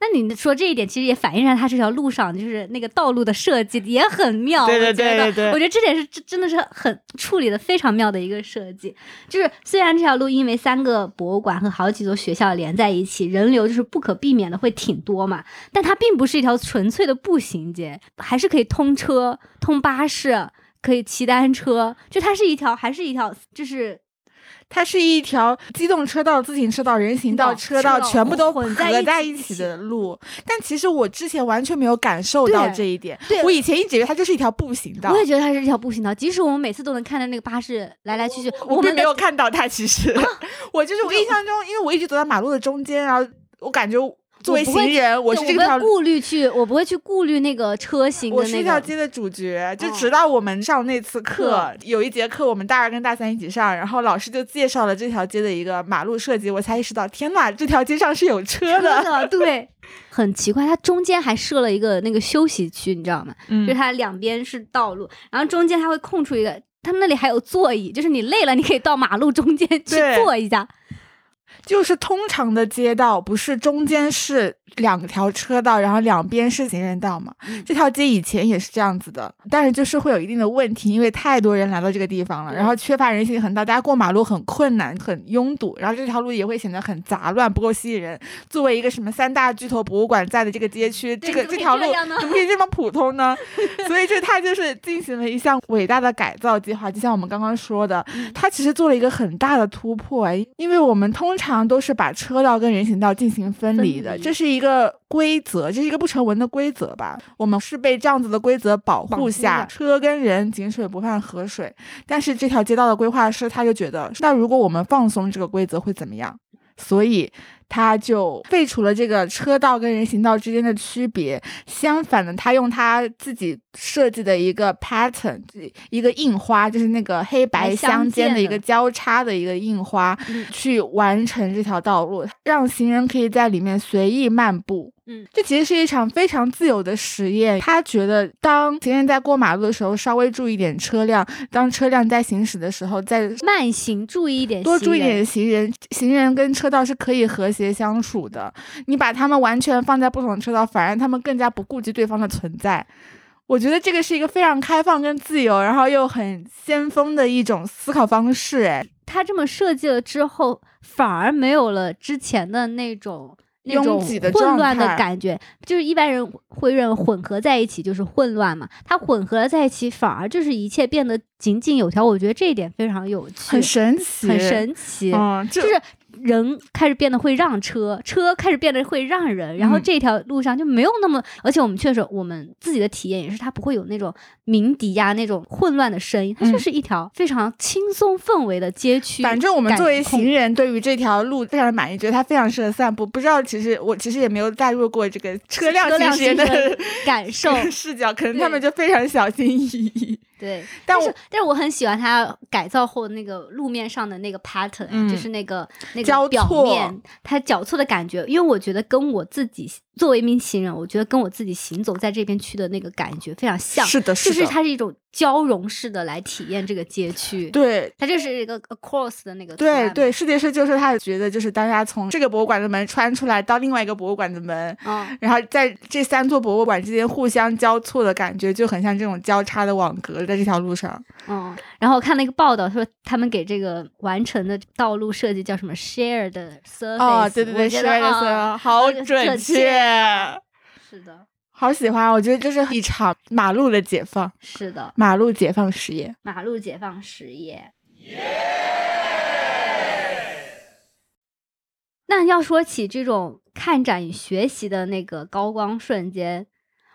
那你说这一点，其实也反映上它这条路上就是那个道路的设计也很妙。对对我觉得对对对我觉得这点是真真的是很处理的非常妙的一个设计。就是虽然这条路因为三个博物馆和好几座学校连在一起，人流就是不可避免的会挺多嘛，但它并不是一条纯粹的步行街，还是可以通车、通巴士。可以骑单车，就它是一条，还是一条，就是它是一条机动车道、自行车道、人行道、车道全部都混合在一起起的路，但其实我之前完全没有感受到这一点。对我以前一直以为它就是一条步行道我，也觉得它是一条步行道，即使我们每次都能看到那个巴士来来去去，我并没有看到它。其实，啊 (laughs) 我就是我印象中，因为我一直走在马路的中间，然后我感觉作为行人，我是这对条顾虑去，我不会去顾虑那个车型我是这条的那个。街的主角，就嗯直到我们上那次课，课有一节课我们大二跟大三一起上，然后老师就介绍了这条街的一个马路设计，我才意识到，天呐，这条街上是有车真的。(laughs) 的对，很奇怪，它中间还设了一个那个休息区，你知道吗？嗯就是它两边是道路，然后中间它会空出一个，他们那里还有座椅，就是你累了，你可以到马路中间去坐一下。就是通常的街道，不是中间是两条车道，然后两边是行人道嘛？嗯这条街以前也是这样子的，但是就是会有一定的问题，因为太多人来到这个地方了，然后缺乏人行横道，大家过马路很困难、很拥堵，然后这条路也会显得很杂乱，不够吸引人。作为一个什么三大巨头博物馆在的这个街区，这个这条路怎么可以这么普通呢？(laughs) 所以这它就是进行了一项伟大的改造计划，就像我们刚刚说的，嗯它其实做了一个很大的突破哎，因为我们通常都是把车道跟人行道进行分离的，离这是一个规则，这是一个不成文的规则吧？我们是被这样子的规则保护下，车跟人井水不犯河水。但是这条街道的规划师他就觉得，那如果我们放松这个规则会怎么样？所以他就废除了这个车道跟人行道之间的区别，相反的，他用他自己设计的一个 pattern，一个印花，就是那个黑白相相间的一个交叉的一个印花，嗯去完成这条道路，让行人可以在里面随意漫步。嗯，这其实是一场非常自由的实验。他觉得，当行人在过马路的时候，稍微注意点车辆；当车辆在行驶的时候，再慢行，注意一点，多注意点。行人，行人跟车道是可以和谐相处的。你把他们完全放在不同车道，反而他们更加不顾及对方的存在。我觉得这个是一个非常开放跟自由，然后又很先锋的一种思考方式。哎，他这么设计了之后，反而没有了之前的那种。拥挤的混乱的感觉，就是一般人会认为混合在一起就是混乱嘛，它混合了在一起，反而就是一切变得井井有条。我觉得这一点非常有趣，很神奇，很神奇。嗯，就就是人开始变得会让车，车开始变得会让人，然后嗯这条路上就没有那么，而且我们确实我们自己的体验也是，它不会有那种鸣笛呀、那种混乱的声音，它嗯就是一条非常轻松氛围的街区。反正我们作为行人，对于这条路非常满意，觉得它非常适合散步。不知道其实我其实也没有带入过这个车辆行驶人的感受，(laughs) 视角，可能他们就非常小心翼翼。对，但是但是我很喜欢它改造后那个路面上的那个 pattern，、嗯就是那个那个表错面它交错的感觉，因为我觉得跟我自己作为一名行人，我觉得跟我自己行走在这边区的那个感觉非常像，是的，是的就是是它是一种交融式的来体验这个街区。，对。它就是一个 across 的那个对对，世界是就是他觉得就是大家从这个博物馆的门穿出来到另外一个博物馆的门，嗯，然后在这三座博物馆之间互相交错的感觉，就很像这种交叉的网格在这条路上。嗯，然后我看那个报道说，他们给这个完成的道路设计叫什么 shared surface？哦，对对对，shared surface，好准确，是的，好喜欢。我觉得这是一场马路的解放，是的，马路解放实业。马路解放实业。那要说起这种看展与学习的那个高光瞬间，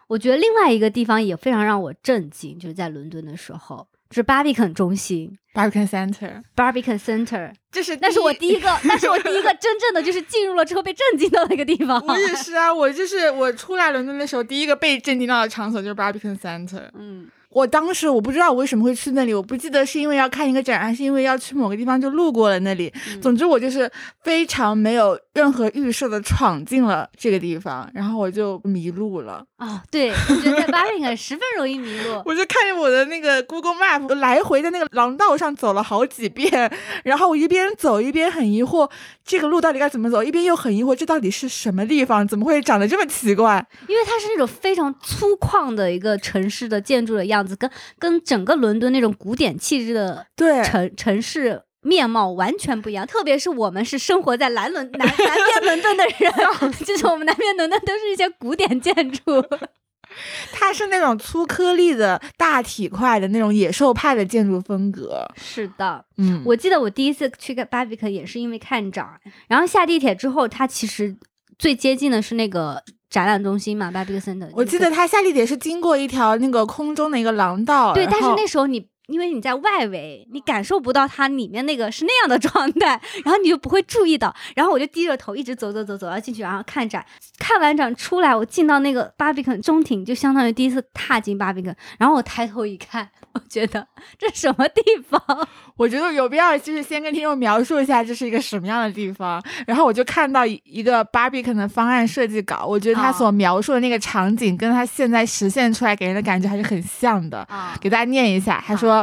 我觉得另外一个地方也非常让我震惊，就是在伦敦的时候，就是 Barbican 中心 Barbican Center，（Barbican Center），这 (laughs) 是那是我第一个，(laughs) 那是我第一个真正的就是进入了之后被震惊到的一个地方。我也 (laughs) 是啊，我就是我出来伦敦的时候，第一个被震惊到的场所就是 Barbican Center。嗯，我当时我不知道我为什么会去那里，我不记得是因为要看一个展，还是因为要去某个地方就路过了那里。嗯总之我就是非常没有任何预设的闯进了这个地方，然后我就迷路了。哦，对，我觉得在 Barbican (laughs) 十分容易迷路。(laughs) 我就看着我的那个 Google Map 来回在那个廊道上走了好几遍，(laughs) 然后我一边走一边很疑惑，这个路到底该怎么走，一边又很疑惑这到底是什么地方，怎么会长得这么奇怪？因为它是那种非常粗犷的一个城市的建筑的样子，跟跟整个伦敦那种古典气质的对，城城市面貌完全不一样。特别是我们是生活在南伦南南边 (laughs) 伦敦的人，(laughs) 就是我们南边伦敦都是一些古典建筑。(laughs) 它是那种粗颗粒的大体块的那种野兽派的建筑风格。是的，嗯，我记得我第一次去看 Barbican 也是因为看展，然后下地铁之后，它其实最接近的是那个展览中心嘛，Barbican Center。我记得它下地铁是经过一条那个空中的一个廊道，对，但是那时候你因为你在外围，你感受不到它里面那个是那样的状态，然后你就不会注意到。然后我就低着头一直走走走走到进去，然后看展。看完展出来，我进到那个 Barbican 中庭，就相当于第一次踏进 Barbican。然后我抬头一看，我觉得这什么地方？(laughs) 我觉得有必要就是先跟听众描述一下这是一个什么样的地方，然后我就看到一一个 Barbican 的方案设计稿，我觉得他哦所描述的那个场景跟他现在实现出来给人的感觉还是很像的。啊给大家念一下，他说，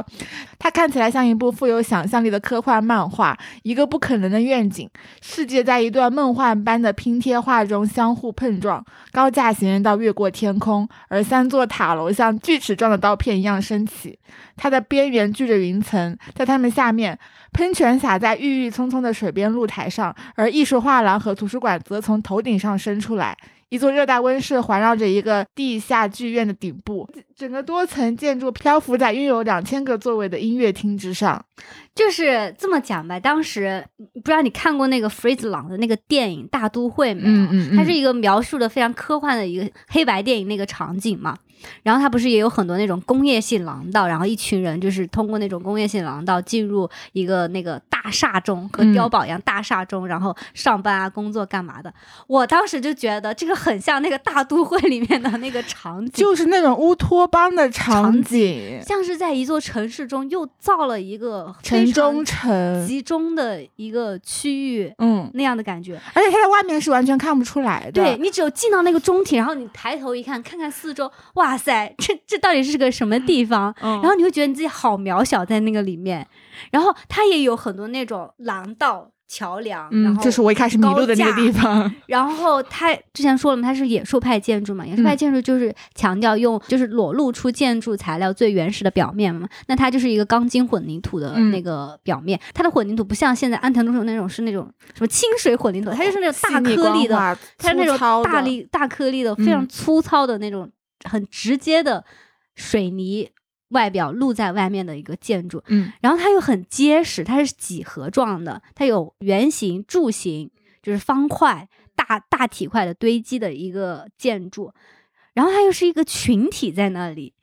它看起来像一部富有想象力的科幻漫画，一个不可能的愿景，世界在一段梦幻般的拼贴画中相互碰撞，高架行人道越过天空，而三座塔楼像锯齿状的刀片一样升起，它的边缘聚着云层，在它们下面，喷泉洒在郁郁葱葱的水边露台上，而艺术画廊和图书馆则从头顶上伸出来。一座热带温室环绕着一个地下剧院的顶部，整个多层建筑漂浮在拥有两千个座位的音乐厅之上。就是这么讲吧。当时不知道你看过那个 Fritz 朗的那个电影《大都会》没有？嗯嗯嗯它是一个描述的非常科幻的一个黑白电影那个场景嘛。然后它不是也有很多那种工业性廊道，然后一群人就是通过那种工业性廊道进入一个那个大厦中，和嗯碉堡一样大厦中，然后上班啊、工作干嘛的。我当时就觉得这个很像那个大都会里面的那个场景，就是那种乌托邦的场场景，像是在一座城市中又造了一个城中城。集中的一个区域嗯，那样的感觉。而且它在外面是完全看不出来的。对，你只有进到那个中庭，然后你抬头一看，看看四周，哇塞，这这到底是个什么地方？嗯然后你会觉得你自己好渺小在那个里面。然后它也有很多那种廊道、桥梁，然嗯，后这是我一开始迷路的那个地方。(laughs) 然后它之前说了嘛，它是野兽派建筑嘛，野兽派嗯建筑就是强调用就是裸露出建筑材料最原始的表面嘛。那它就是一个钢筋混凝土的嗯那个表面，它的混凝土不像现在安藤忠雄那种是那种什么清水混凝土，它就是那种大颗粒的，它是那种大粒大颗粒的非常嗯粗糙的那种很直接的水泥外表露在外面的一个建筑。嗯然后它又很结实，它是几何状的，它有圆形、柱形，就是方块、大大体块的堆积的一个建筑，然后它又是一个群体在那里。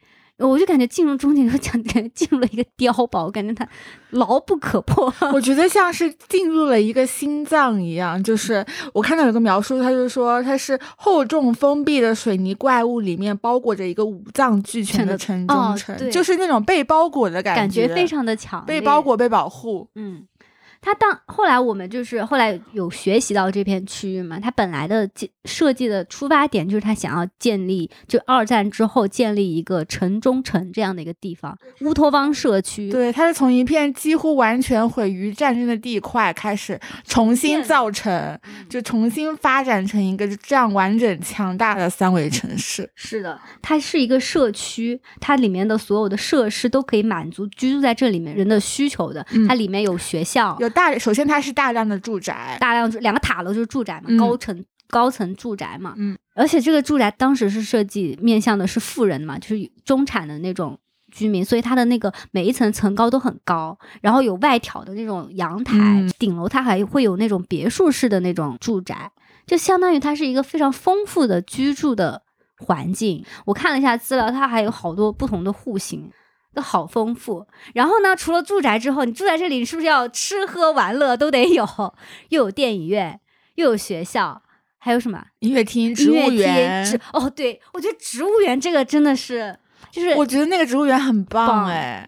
我就感觉进入中庭，就感觉进入了一个碉堡，我感觉它牢不可破。我觉得像是进入了一个心脏一样，就是我看到有个描述，他就说它是厚重封闭的水泥怪物里面包裹着一个五脏俱全的城中哦城，对就是那种被包裹的感觉感觉非常的强，被包裹、被保护。嗯，它当后来我们就是后来有学习到这片区域嘛，它本来的建设计的出发点就是他想要建立，就二战之后建立一个城中城这样的一个地方，乌托邦社区。对，它是从一片几乎完全毁于战争的地块开始重新造成，就重新发展成一个这样完整强大的三维城市。是的，它是一个社区，它里面的所有的设施都可以满足居住在这里面人的需求的。嗯它里面有学校，有大，首先它是大量的住宅，大量住两个塔楼就是住宅嘛，嗯高层高层住宅嘛，嗯，而且这个住宅当时是设计面向的是富人嘛，就是中产的那种居民，所以它的那个每一层层高都很高，然后有外挑的那种阳台，嗯顶楼它还会有那种别墅式的那种住宅，就相当于它是一个非常丰富的居住的环境。我看了一下资料，它还有好多不同的户型。都好丰富，然后呢？除了住宅之后，你住在这里，你是不是要吃喝玩乐都得有？又有电影院，又有学校，还有什么？音乐厅、植物园。植哦，对，我觉得植物园这个真的是，就是我觉得那个植物园很棒棒哎，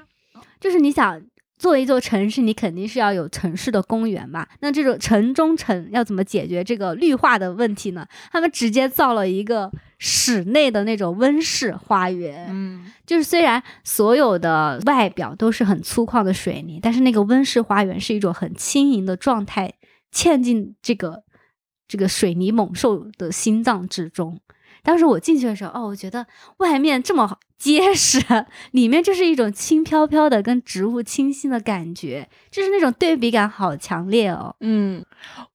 就是你想做一座城市，你肯定是要有城市的公园嘛。那这种城中城要怎么解决这个绿化的问题呢？他们直接造了一个室内的那种温室花园，嗯，就是虽然所有的外表都是很粗犷的水泥，但是那个温室花园是一种很轻盈的状态，嵌进这个这个水泥猛兽的心脏之中。当时我进去的时候，哦，我觉得外面这么结实，里面就是一种轻飘飘的跟植物清新的感觉，就是那种对比感好强烈哦。嗯，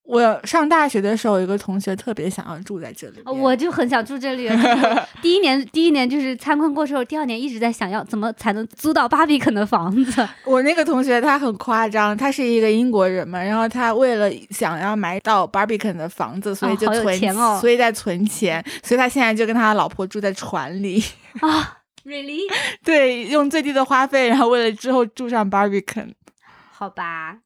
我上大学的时候，有一个同学特别想要住在这里，我就很想住这里。(laughs) 第一年，第一年就是参观过之后，第二年一直在想要怎么才能租到巴比肯的房子。(laughs) 我那个同学他很夸张，他是一个英国人嘛，然后他为了想要买到 Barbican 的房子，所以就存，钱哦所以在存钱，所以他现在就跟他老婆住在船里，啊，(laughs) really？对，用最低的花费，然后为了之后住上 Barbican。好吧，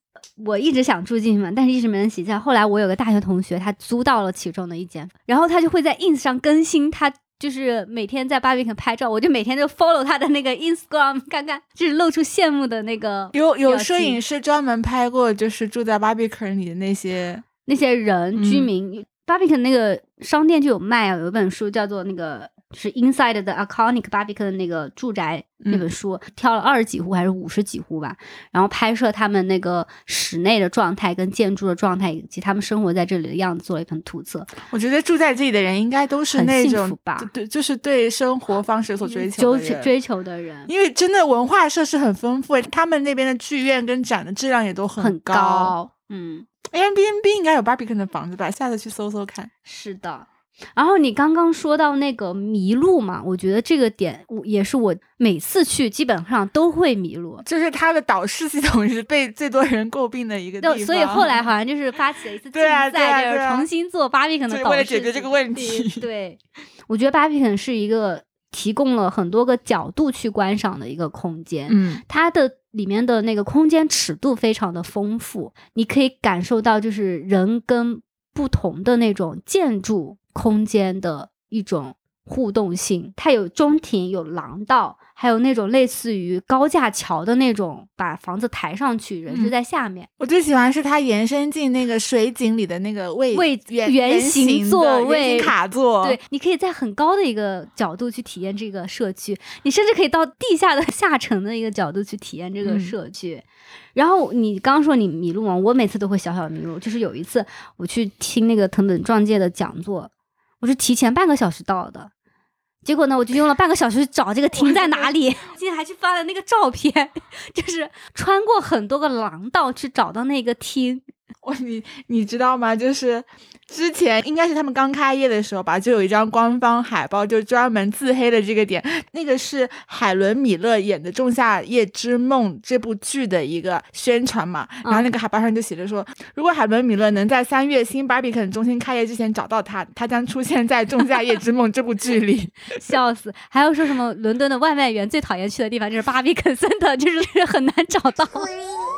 我一直想住进去嘛，但是一直没人起价。后来我有个大学同学，他租到了其中的一间，然后他就会在 ins 上更新他。就是每天在巴比肯拍照，我就每天就 follow 他的那个 Instagram (laughs) 看看，就是露出羡慕的那个有有摄影师专门拍过，就是住在 Barbican 里的那些，那些人嗯居民。巴比肯那个商店就有卖啊，有一本书叫做那个就是 Inside the Iconic Barbican 的那个住宅那本书，挑了二十几户还是五十几户吧，然后拍摄他们那个室内的状态跟建筑的状态以及他们生活在这里的样子，做了一份图册。我觉得住在这里的人应该都是很幸那种福吧对，就是对生活方式所追求追的人。追求的人因为真的文化设施很丰富，他们那边的剧院跟展的质量也都很高。高，嗯，Airbnb 应该有 Barbican 的房子吧？下次去搜搜看。是的。然后你刚刚说到那个迷路嘛，我觉得这个点我也是我每次去基本上都会迷路。就是它的导视系统是被最多人诟病的一个地那方，所以后来好像就是发起了一次竞对啊赛，对啊对啊就是重新做巴比肯的导视。为了解决这个问题 (laughs) (laughs) 对，对我觉得巴比肯是一个提供了很多个角度去观赏的一个空间。嗯，它的里面的那个空间尺度非常的丰富，你可以感受到就是人跟不同的那种建筑空间的一种互动性。它有中庭，有廊道，还有那种类似于高架桥的那种，把房子抬上去，人是嗯在下面。我最喜欢是它延伸进那个水井里的那个位位圆圆形座位卡座，对，你可以在很高的一个角度去体验这个社区，你甚至可以到地下的 (laughs) 下沉的一个角度去体验这个嗯社区。然后你刚刚说你迷路嘛，我每次都会小小的迷路。就是有一次我去听那个藤本壮介的讲座，我是提前半个小时到的。结果呢，我就用了半个小时去找这个厅在哪里，(laughs) 今天还去翻了那个照片，(laughs) 就是穿过很多个廊道去找到那个厅。(laughs) 我你你知道吗？就是之前应该是他们刚开业的时候吧，就有一张官方海报，就专门自黑的这个点。那个是海伦米勒演的《仲夏夜之梦》这部剧的一个宣传嘛。然后那个海报上就写着说，如果海伦米勒能在三月新 Barbican 中心开业之前找到他，他将出现在《仲夏夜之梦》这部剧里。(laughs) 笑死！还有说什么伦敦的外卖员最讨厌去的地方就是巴比肯森的，就是很难找到。(laughs)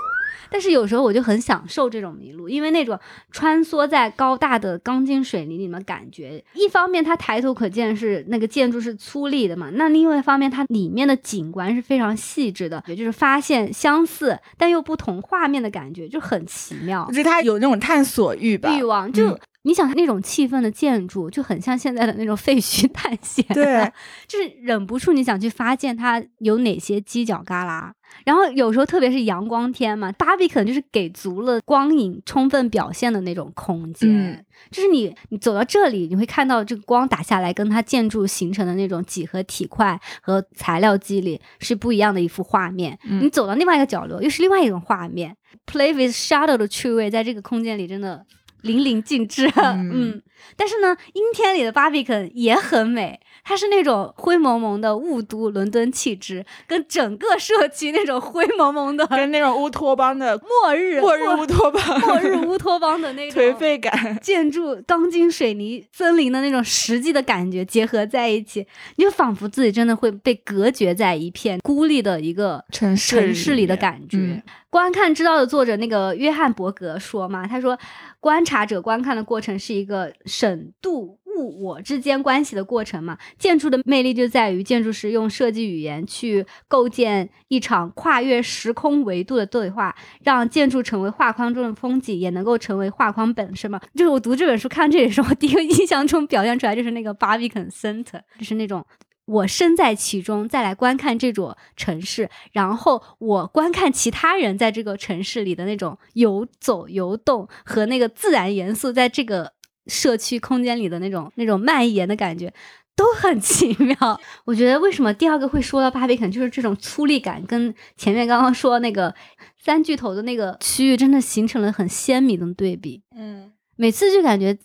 但是有时候我就很享受这种迷路，因为那种穿梭在高大的钢筋水泥里面感觉，一方面它抬头可见是那个建筑是粗粝的嘛，那另外一方面它里面的景观是非常细致的，也就是发现相似但又不同画面的感觉，就很奇妙。我觉得他有那种探索欲吧，欲望就。你想那种气氛的建筑，就很像现在的那种废墟探险，对，就是忍不住你想去发现它有哪些犄角旮旯。然后有时候特别是阳光天嘛，芭比可能就是给足了光影充分表现的那种空间，就是你你走到这里，你会看到这个光打下来，跟它建筑形成的那种几何体块和材料肌理是不一样的一幅画面。你走到另外一个角落，又是另外一种画面。Play with shadow 的趣味在这个空间里真的。淋漓尽致，(laughs) 嗯，但是呢，阴天里的巴比肯也很美，它是那种灰蒙蒙的雾都伦敦气质，跟整个社区那种灰蒙蒙的，跟那种乌托邦的 (laughs) 末日末日乌托邦 (laughs) 末日乌托邦的那种颓废感，建筑钢筋水泥森林的那种实际的感觉结合在一起，你就仿佛自己真的会被隔绝在一片孤立的一个城市城市里的感觉。观看之道的作者那个约翰伯格说嘛，他说，观察者观看的过程是一个审度物我之间关系的过程嘛。建筑的魅力就在于建筑师用设计语言去构建一场跨越时空维度的对话，让建筑成为画框中的风景，也能够成为画框本身嘛。就是我读这本书看这里的时候，第一个印象中表现出来就是那个 Barbican Center，就是那种。我身在其中，再来观看这座城市，然后我观看其他人在这个城市里的那种游走、游动和那个自然元素在这个社区空间里的那种那种蔓延的感觉，都很 (laughs) 奇妙。我觉得为什么第二个会说到巴比肯，就是这种粗粝感，跟前面刚刚说那个三巨头的那个区域，真的形成了很鲜明的对比。嗯，每次就感觉。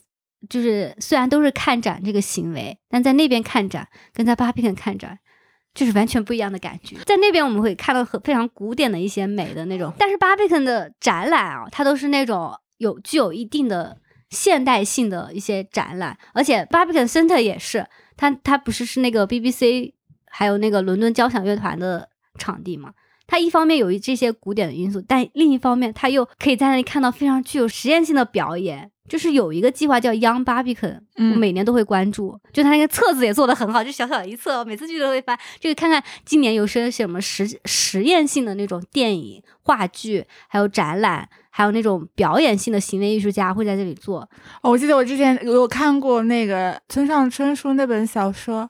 就是虽然都是看展这个行为，但在那边看展跟在巴比肯看展，就是完全不一样的感觉。在那边我们会看到很非常古典的一些美的那种，但是巴比肯的展览啊，它都是那种有具有一定的现代性的一些展览，而且巴比肯 Center 也是，它它不是是那个 BBC 还有那个伦敦交响乐团的场地嘛？它一方面有这些古典的因素，但另一方面它又可以在那里看到非常具有实验性的表演。就是有一个计划叫 Young Barbican，我每年都会关注。就他那个册子也做的很好，就小小一册，每次去都会翻，就看看今年有些什么实实验性的那种电影、话剧，还有展览，还有那种表演性的行为艺术家会在这里做。哦，我记得我之前有看过那个村上春树那本小说。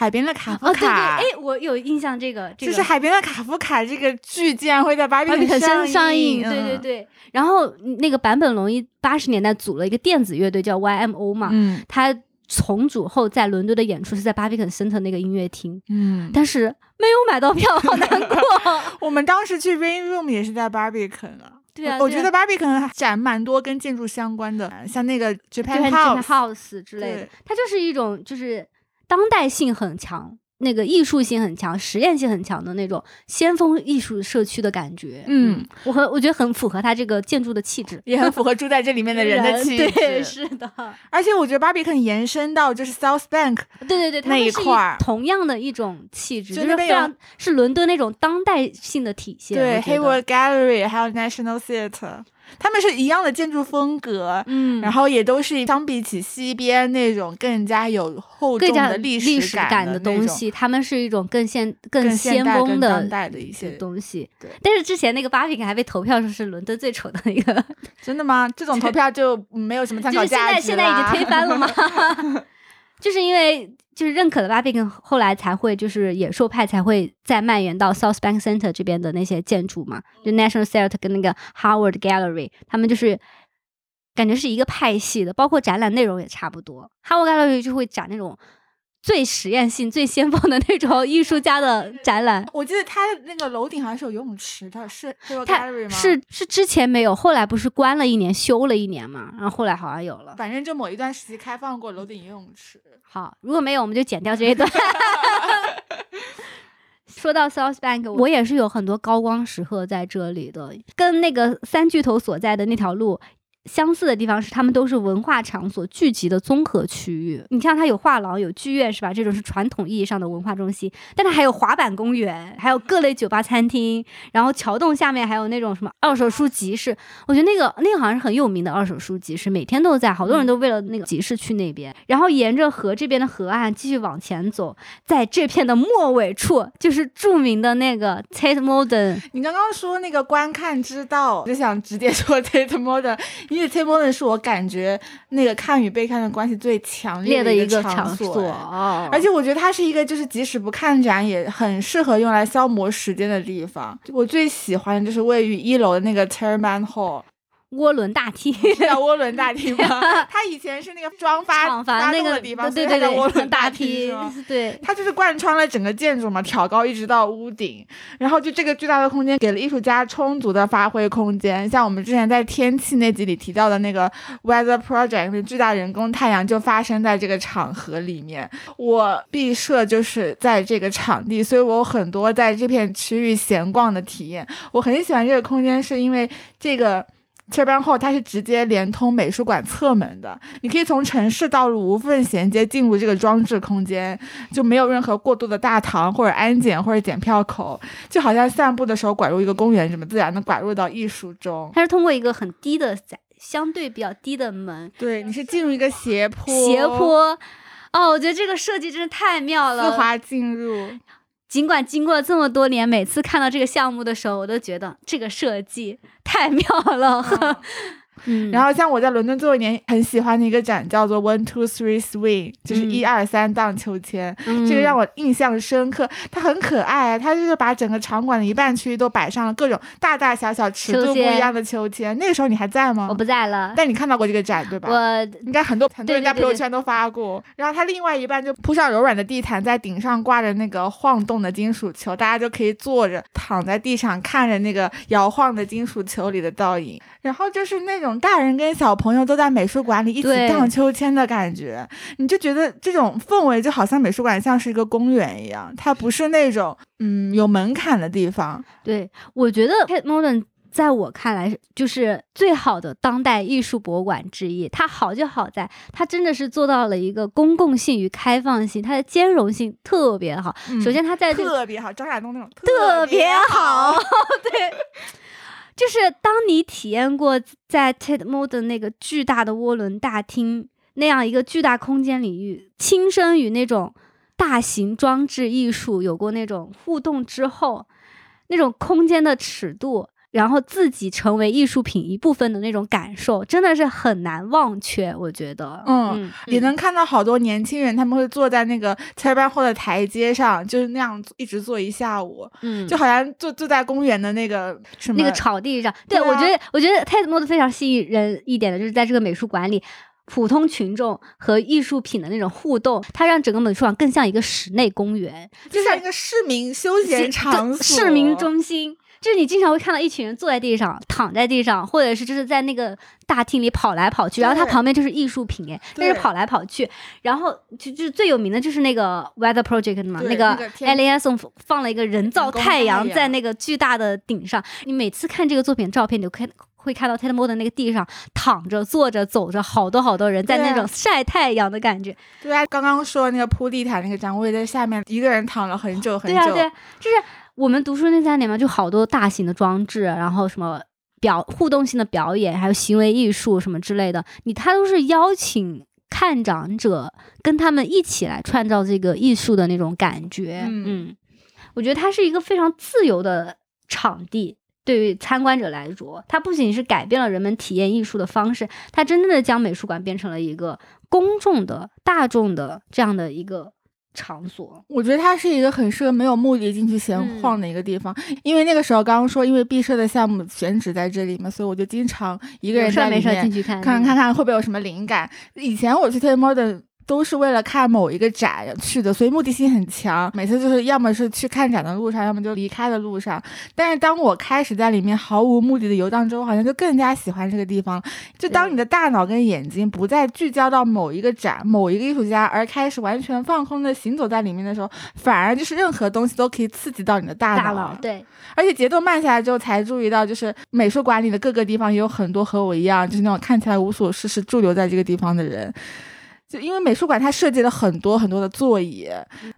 海边的卡夫卡，哦对对哎，我有印象，这个就是海边的卡夫卡这个剧竟然会在芭比肯上映，对对对。然后那个坂本龙一八十年代组了一个电子乐队叫 YMO 嘛，嗯，他重组后在伦敦的演出是在巴比肯 Center 那个音乐厅，嗯，但是没有买到票，好难过。(laughs) 我们当时去 Rain Room 也是在巴比肯啊，对啊，我觉得巴比肯展蛮多跟建筑相关的，像那个 Japan House 之类的，它就是一种就是。当代性很强，那个艺术性很强，实验性很强的那种先锋艺术社区的感觉。嗯，我很我觉得很符合它这个建筑的气质，也很符合住在这里面的人的气质。(laughs) 对，是的。而且我觉得芭比肯延伸到就是 South Bank，对对对，那一块儿同样的一种气质，就是非常是伦敦那种当代性的体现。对，Hayward Gallery 还有 National Theatre。他们是一样的建筑风格，嗯，然后也都是相比起西边那种更加有厚重的历史感的东西，他们是一种更现、更先锋的当代的一些东西。对，但是之前那个芭比肯还被投票说是伦敦最丑的一个，真的吗？这种投票就没有什么参考价值 (laughs) 现在现在已经推翻了吗？就是因为就是认可了 Barbican，后来才会就是野兽派才会再蔓延到 South Bank Center 这边的那些建筑嘛，就 National Theatre 跟那个 Howard Gallery，他们就是感觉是一个派系的，包括展览内容也差不多。Howard Gallery 就会展那种。最实验性、最先锋的那种艺术家的展览，我记得他那个楼顶好像是有游泳池的，是他是是之前没有，后来不是关了一年、修了一年嘛，然后后来好像有了。反正就某一段时期开放过楼顶游泳池。好，如果没有，我们就剪掉这一段。(laughs) 说到 South Bank，我也是有很多高光时刻在这里的，跟那个三巨头所在的那条路。相似的地方是，他们都是文化场所聚集的综合区域。你像它有画廊、有剧院，是吧？这种是传统意义上的文化中心。但它还有滑板公园，还有各类酒吧、餐厅。然后桥洞下面还有那种什么二手书集市。我觉得那个那个好像是很有名的二手书集市，每天都在，好多人都为了那个集市去那边。然后沿着河这边的河岸继续往前走，在这片的末尾处就是著名的那个 Tate Modern。你刚刚说那个观看之道，我就想直接说 Tate Modern。因为 Modern 是我感觉那个看与被看的关系最强烈的一个场所，而且我觉得它是一个就是即使不看展也很适合用来消磨时间的地方。我最喜欢的就是位于一楼的那个 Terman Hall。涡轮大厅叫涡轮大厅吗？(laughs) 它以前是那个装发发那个地方，对对对，涡轮大厅 (laughs) 对，它就是贯穿了整个建筑嘛，挑高一直到屋顶，然后就这个巨大的空间给了艺术家充足的发挥空间。像我们之前在天气那集里提到的那个 Weather Project，巨大人工太阳就发生在这个场合里面。我毕设就是在这个场地，所以我有很多在这片区域闲逛的体验。我很喜欢这个空间，是因为这个。切班后，它是直接连通美术馆侧门的，你可以从城市道路无缝衔接进入这个装置空间，就没有任何过渡的大堂或者安检或者检票口，就好像散步的时候拐入一个公园，这么自然的拐入到艺术中。它是通过一个很低的、相对比较低的门，对，你是进入一个斜坡，斜坡。哦，我觉得这个设计真是太妙了，丝滑进入。尽管经过这么多年，每次看到这个项目的时候，我都觉得这个设计太妙了。(laughs) 嗯，然后像我在伦敦最后一年很喜欢的一个展叫做 One Two Three Swing，就是一二三荡秋千，这个让我印象深刻。它很可爱，它就是把整个场馆的一半区域都摆上了各种大大小小、尺度不一样的秋千。那个时候你还在吗？我不在了。但你看到过这个展对吧？我应该很多很多人在朋友圈都发过。然后它另外一半就铺上柔软的地毯，在顶上挂着那个晃动的金属球，大家就可以坐着躺在地上看着那个摇晃的金属球里的倒影。然后就是那种大人跟小朋友都在美术馆里一起荡秋千的感觉，你就觉得这种氛围就好像美术馆像是一个公园一样，它不是那种嗯有门槛的地方。对，我觉得 Tate Modern 在我看来就是最好的当代艺术博物馆之一。它好就好在它真的是做到了一个公共性与开放性，它的兼容性特别好。首先它在特别好，张亚东那种特别好，(laughs) 对。就是当你体验过在 Tate Modern 那个巨大的涡轮大厅那样一个巨大空间领域，亲身与那种大型装置艺术有过那种互动之后，那种空间的尺度。然后自己成为艺术品一部分的那种感受，真的是很难忘却。我觉得，嗯，也能看到好多年轻人，他们会坐在那个下班后的台阶上，就是那样一直坐一下午，嗯，就好像坐坐在公园的那个什么那个草地上。对，我觉得，我觉得 Tate 非常吸引人一点的，就是在这个美术馆里，普通群众和艺术品的那种互动，它让整个美术馆更像一个室内公园，就像一个市民休闲场所、市民中心。就是你经常会看到一群人坐在地上、躺在地上，或者是就是在那个大厅里跑来跑去，然后它旁边就是艺术品，哎，那是跑来跑去。然后就就是最有名的就是那个 Weather Project 嘛，那个 a l i e s o n 放了一个人造太阳在那个巨大的顶上。你每次看这个作品照片，你就看会看到 Tate Modern 那个地上躺着、坐着、走着，好多好多人在那种晒太阳的感觉。对啊，刚刚说那个铺地毯那个展，我也在下面一个人躺了很久很久。对啊，对，就是。我们读书那三年嘛，就好多大型的装置，然后什么表互动性的表演，还有行为艺术什么之类的，你他都是邀请看展者跟他们一起来创造这个艺术的那种感觉。嗯，我觉得它是一个非常自由的场地，对于参观者来说，它不仅是改变了人们体验艺术的方式，它真正的将美术馆变成了一个公众的、大众的这样的一个。场所，我觉得它是一个很适合没有目的进去闲晃的一个地方，因为那个时候刚刚说，因为毕设的项目选址在这里嘛，所以我就经常一个人在里面看看看看看会不会有什么灵感。以前我去 Tate Modern 都是为了看某一个展去的，所以目的性很强。每次就是要么是去看展的路上，要么就离开的路上。但是当我开始在里面毫无目的的游荡之后，好像就更加喜欢这个地方。就当你的大脑跟眼睛不再聚焦到某一个展、某一个艺术家，而开始完全放空的行走在里面的时候，反而就是任何东西都可以刺激到你的大脑。大脑对，而且节奏慢下来之后，才注意到就是美术馆里的各个地方也有很多和我一样，就是那种看起来无所事事驻留在这个地方的人。就因为美术馆它设计了很多很多的座椅，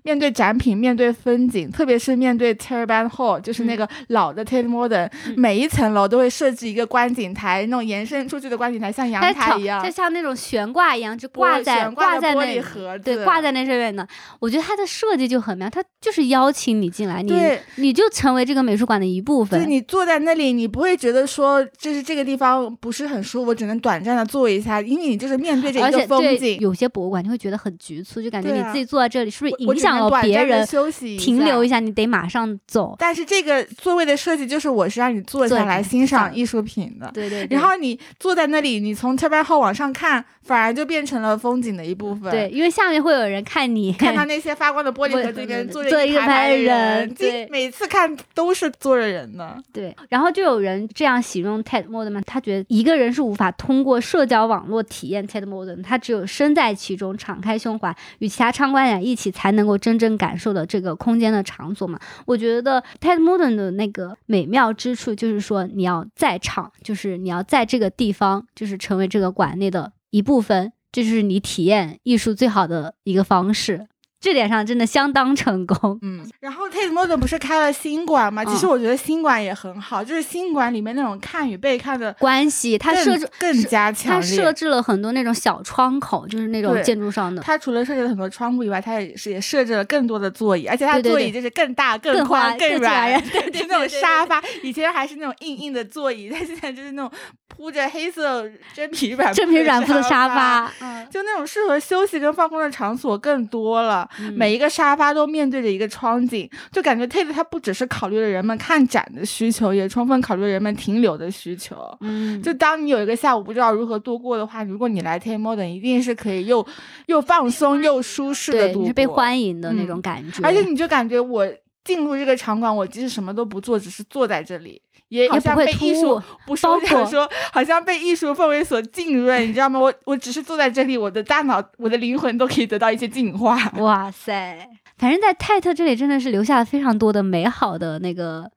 面对展品，面对风景，特别是面对 t e r b a n Hall，就是那个老的 Tate Modern，每一层楼都会设置一个观景台，那种延伸出去的观景台像阳台一样，就像那种悬挂一样，就挂在挂在玻璃盒子，对，挂在那上面的。我觉得它的设计就很妙，它就是邀请你进来，你你就成为这个美术馆的一部分。就你坐在那里，你不会觉得说就是这个地方不是很舒服，只能短暂的坐一下，因为你就是面对着一个风景。有些博物馆你会觉得很局促，就感觉你自己坐在这里是不是影响了别人休息停留一下？你得马上走。但是这个座位的设计就是我是让你坐下来欣赏艺术品的，对对。然后你坐在那里，你从车班后往上看，反而就变成了风景的一部分。对，因为下面会有人看你，看到 (laughs) 那些发光的玻璃盒子里面坐着一排人，对，每次看都是坐着人的。对，然后就有人这样形容 Ted Modern，他觉得一个人是无法通过社交网络体验 Ted Modern，他只有身在其中，敞开胸怀，与其他参观者一起，才能够真正感受到这个空间的场所嘛。我觉得 Ted Modern 的那个美妙之处，就是说你要在场，就是你要在这个地方，就是成为这个馆内的一部分，这就是你体验艺术最好的一个方式。这点上真的相当成功，嗯。然后 Tate Modern 不是开了新馆吗？其实我觉得新馆也很好，就是新馆里面那种看与被看的关系，它设置更加强烈。它设置了很多那种小窗口，就是那种建筑上的。它除了设置了很多窗户以外，它也是也设置了更多的座椅，而且它座椅就是更大、更宽、更软，(laughs) 就那种沙发。以前还是那种硬硬的座椅，但现在就是那种铺着黑色真皮软真皮软铺的沙发，嗯就那种适合休息跟放空的场所更多了。每一个沙发都面对着一个窗景，就感觉 Tate 它不只是考虑了人们看展的需求，也充分考虑了人们停留的需求。嗯，就当你有一个下午不知道如何度过的话，如果你来 Tate Modern，一定是可以又又放松又舒适的度过，是被欢迎的那种感觉。而且你就感觉我进入这个场馆，我即使什么都不做，只是坐在这里。也好像被艺术不是想说，好像被艺术氛围所浸润，你知道吗？我我只是坐在这里，我的大脑、我的灵魂都可以得到一些净化。哇塞，反正在泰特这里真的是留下了非常多的美好的那个。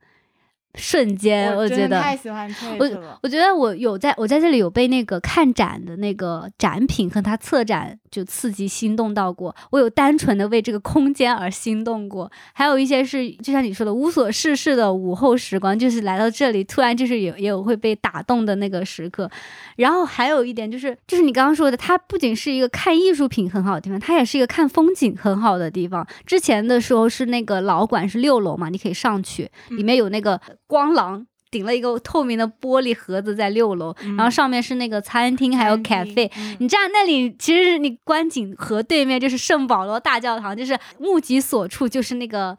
瞬间，我觉得太喜欢我我觉得我有在我在这里有被那个看展的那个展品和他策展就刺激心动到过，我有单纯的为这个空间而心动过，还有一些是就像你说的无所事事的午后时光，就是来到这里突然就是有也有会被打动的那个时刻。然后还有一点就是就是你刚刚说的，它不仅是一个看艺术品很好的地方，它也是一个看风景很好的地方。之前的时候是那个老馆是六楼嘛，你可以上去，里面有那个。光廊顶了一个透明的玻璃盒子在六楼，然后上面是那个餐厅，还有 cafe。你站那里，其实是你观景河对面就是圣保罗大教堂，就是目及所处就是那个。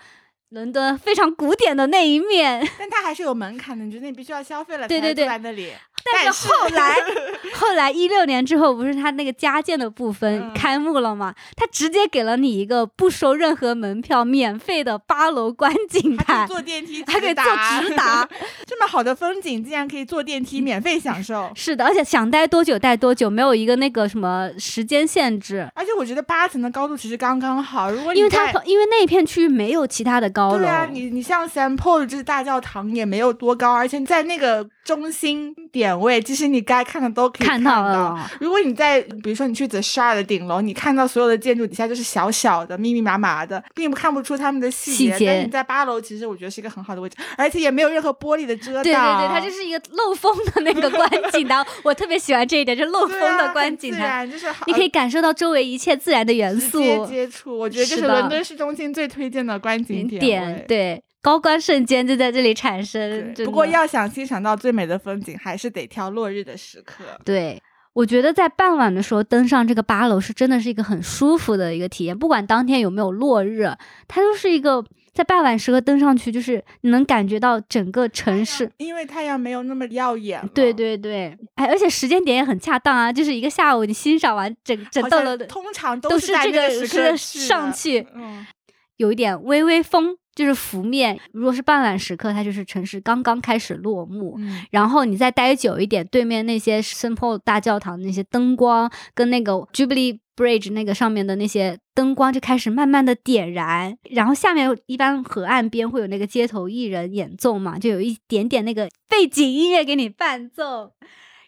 伦敦非常古典的那一面，但它还是有门槛的，你觉得你必须要消费了对对对，在那里。但是后来，(laughs) 后来一六年之后，不是他那个加建的部分开幕了吗？他直接给了你一个不收任何门票、免费的八楼观景台，坐电梯还可以坐直达。(laughs) 这么好的风景，竟然可以坐电梯免费享受。是的，而且想待多久待多久，没有一个那个什么时间限制。而且我觉得八层的高度其实刚刚好，如果因为它因为那一片区域没有其他的高楼。对啊，你你像 Saint Paul 这大教堂也没有多高，而且在那个中心点位，其实你该看的都可以看到。如果你在比如说你去 The Shard 的顶楼，你看到所有的建筑底下就是小小的、密密麻麻的，并不看不出他们的细节。但你在八楼，其实我觉得是一个很好的位置，而且也没有任何玻璃的遮挡。对对对，它就是一个漏风的那个观景台，我特别喜欢这一点，就漏风的观景台，就是你可以感受到周围一切自然的元素。直接接触，我觉得这是伦敦市中心最推荐的观景点。对。高光瞬间就在这里产生。不过要想欣赏到最美的风景，还是得挑落日的时刻。对，我觉得在傍晚的时候登上这个八楼是真的是一个很舒服的一个体验。不管当天有没有落日，它都是一个在傍晚时刻登上去，就是你能感觉到整个城市，因为太阳没有那么耀眼。对对对，哎，而且时间点也很恰当啊，就是一个下午，你欣赏完整整栋楼的，通常都是这个时刻上去，嗯，有一点微微风。就是拂面，如果是傍晚时刻，它就是城市刚刚开始落幕。嗯，然后你再待久一点，对面那些圣保大教堂那些灯光，跟那个 Jubilee Bridge 那个上面的那些灯光就开始慢慢的点燃。然后下面一般河岸边会有那个街头艺人演奏嘛，就有一点点那个背景音乐给你伴奏。